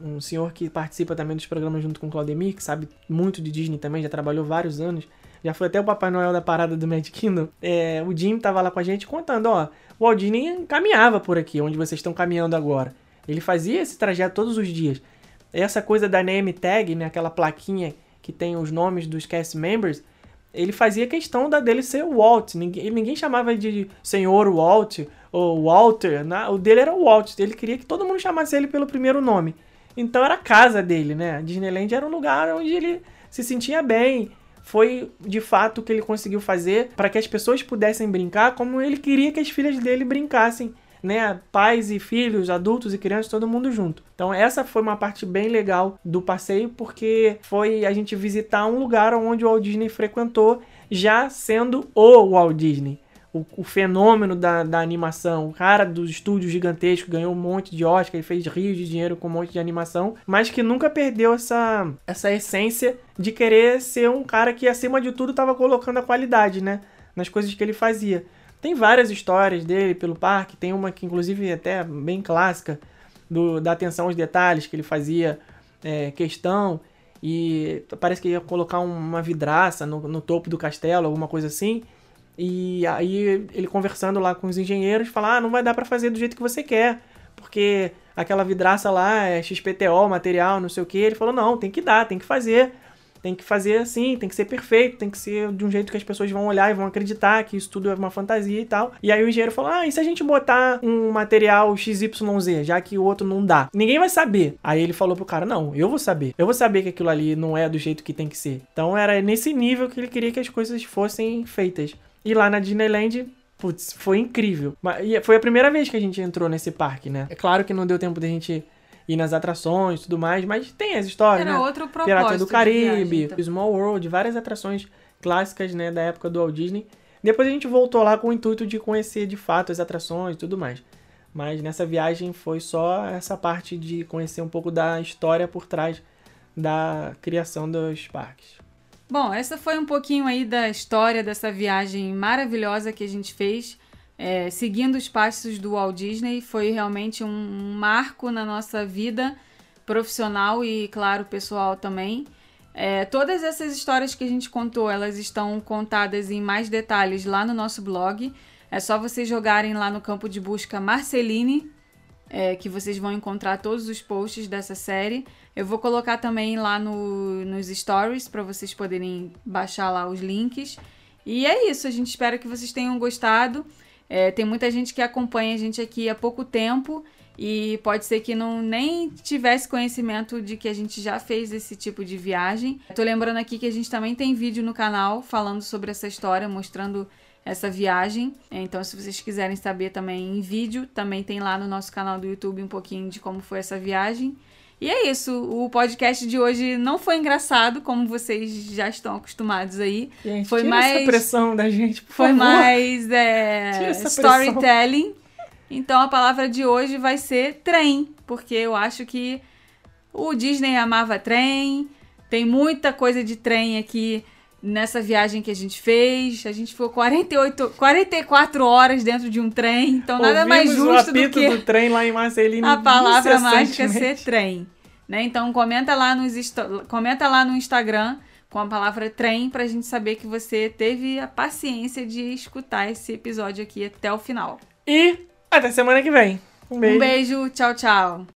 um senhor que participa também dos programas junto com o Claudemir, que sabe muito de Disney também, já trabalhou vários anos. Já foi até o Papai Noel da parada do Magic Kingdom. É, o Jim tava lá com a gente contando, ó, o Walt Disney caminhava por aqui, onde vocês estão caminhando agora. Ele fazia esse trajeto todos os dias. Essa coisa da name tag, né, aquela plaquinha que tem os nomes dos cast members, ele fazia questão da dele ser o Walt. Ninguém, ninguém chamava de Senhor Walt ou Walter. O dele era Walt. Ele queria que todo mundo chamasse ele pelo primeiro nome. Então era a casa dele, né? Disneyland era um lugar onde ele se sentia bem. Foi de fato o que ele conseguiu fazer para que as pessoas pudessem brincar como ele queria que as filhas dele brincassem, né? Pais e filhos, adultos e crianças, todo mundo junto. Então essa foi uma parte bem legal do passeio porque foi a gente visitar um lugar onde o Walt Disney frequentou já sendo o Walt Disney o, o, fenômeno da, da animação, o cara dos estúdios gigantescos, ganhou um monte de Oscar, ele fez rios de dinheiro com um monte de animação, mas que nunca perdeu essa, essa essência de querer ser um cara que, acima de tudo, estava colocando a qualidade, né? Nas coisas que ele fazia. Tem várias histórias dele pelo parque, tem uma que, inclusive, é até bem clássica, do, da atenção aos detalhes, que ele fazia é, questão e parece que ia colocar uma vidraça no, no topo do castelo, alguma coisa assim. E aí ele conversando lá com os engenheiros, fala: "Ah, não vai dar para fazer do jeito que você quer, porque aquela vidraça lá é XPTO, material, não sei o que". Ele falou: "Não, tem que dar, tem que fazer. Tem que fazer assim, tem que ser perfeito, tem que ser de um jeito que as pessoas vão olhar e vão acreditar que isso tudo é uma fantasia e tal". E aí o engenheiro falou: "Ah, e se a gente botar um material XYZ, já que o outro não dá? Ninguém vai saber". Aí ele falou pro cara: "Não, eu vou saber. Eu vou saber que aquilo ali não é do jeito que tem que ser". Então era nesse nível que ele queria que as coisas fossem feitas. E lá na Disneyland, putz, foi incrível. E foi a primeira vez que a gente entrou nesse parque, né? É claro que não deu tempo de a gente ir nas atrações e tudo mais, mas tem as histórias, Era né? outro propósito Pirata do Caribe, viagem, então. Small World, várias atrações clássicas, né, da época do Walt Disney. Depois a gente voltou lá com o intuito de conhecer de fato as atrações e tudo mais. Mas nessa viagem foi só essa parte de conhecer um pouco da história por trás da criação dos parques. Bom, essa foi um pouquinho aí da história dessa viagem maravilhosa que a gente fez, é, seguindo os passos do Walt Disney. Foi realmente um marco na nossa vida profissional e, claro, pessoal também. É, todas essas histórias que a gente contou, elas estão contadas em mais detalhes lá no nosso blog. É só vocês jogarem lá no campo de busca Marceline, é, que vocês vão encontrar todos os posts dessa série. Eu vou colocar também lá no, nos stories para vocês poderem baixar lá os links. E é isso, a gente espera que vocês tenham gostado. É, tem muita gente que acompanha a gente aqui há pouco tempo e pode ser que não nem tivesse conhecimento de que a gente já fez esse tipo de viagem. Tô lembrando aqui que a gente também tem vídeo no canal falando sobre essa história, mostrando essa viagem. Então, se vocês quiserem saber também em vídeo, também tem lá no nosso canal do YouTube um pouquinho de como foi essa viagem. E é isso, o podcast de hoje não foi engraçado, como vocês já estão acostumados aí. Gente, foi mais essa pressão da gente, por foi favor. mais é, storytelling. Então a palavra de hoje vai ser trem, porque eu acho que o Disney amava trem. Tem muita coisa de trem aqui nessa viagem que a gente fez. A gente ficou 48, 44 horas dentro de um trem. Então nada mais Ouvimos justo o do que do trem lá em Marcelino a palavra mágica incessantemente. ser trem. Né? Então comenta lá, nos comenta lá no Instagram com a palavra trem pra gente saber que você teve a paciência de escutar esse episódio aqui até o final. E até semana que vem. Um beijo. Um beijo, tchau, tchau.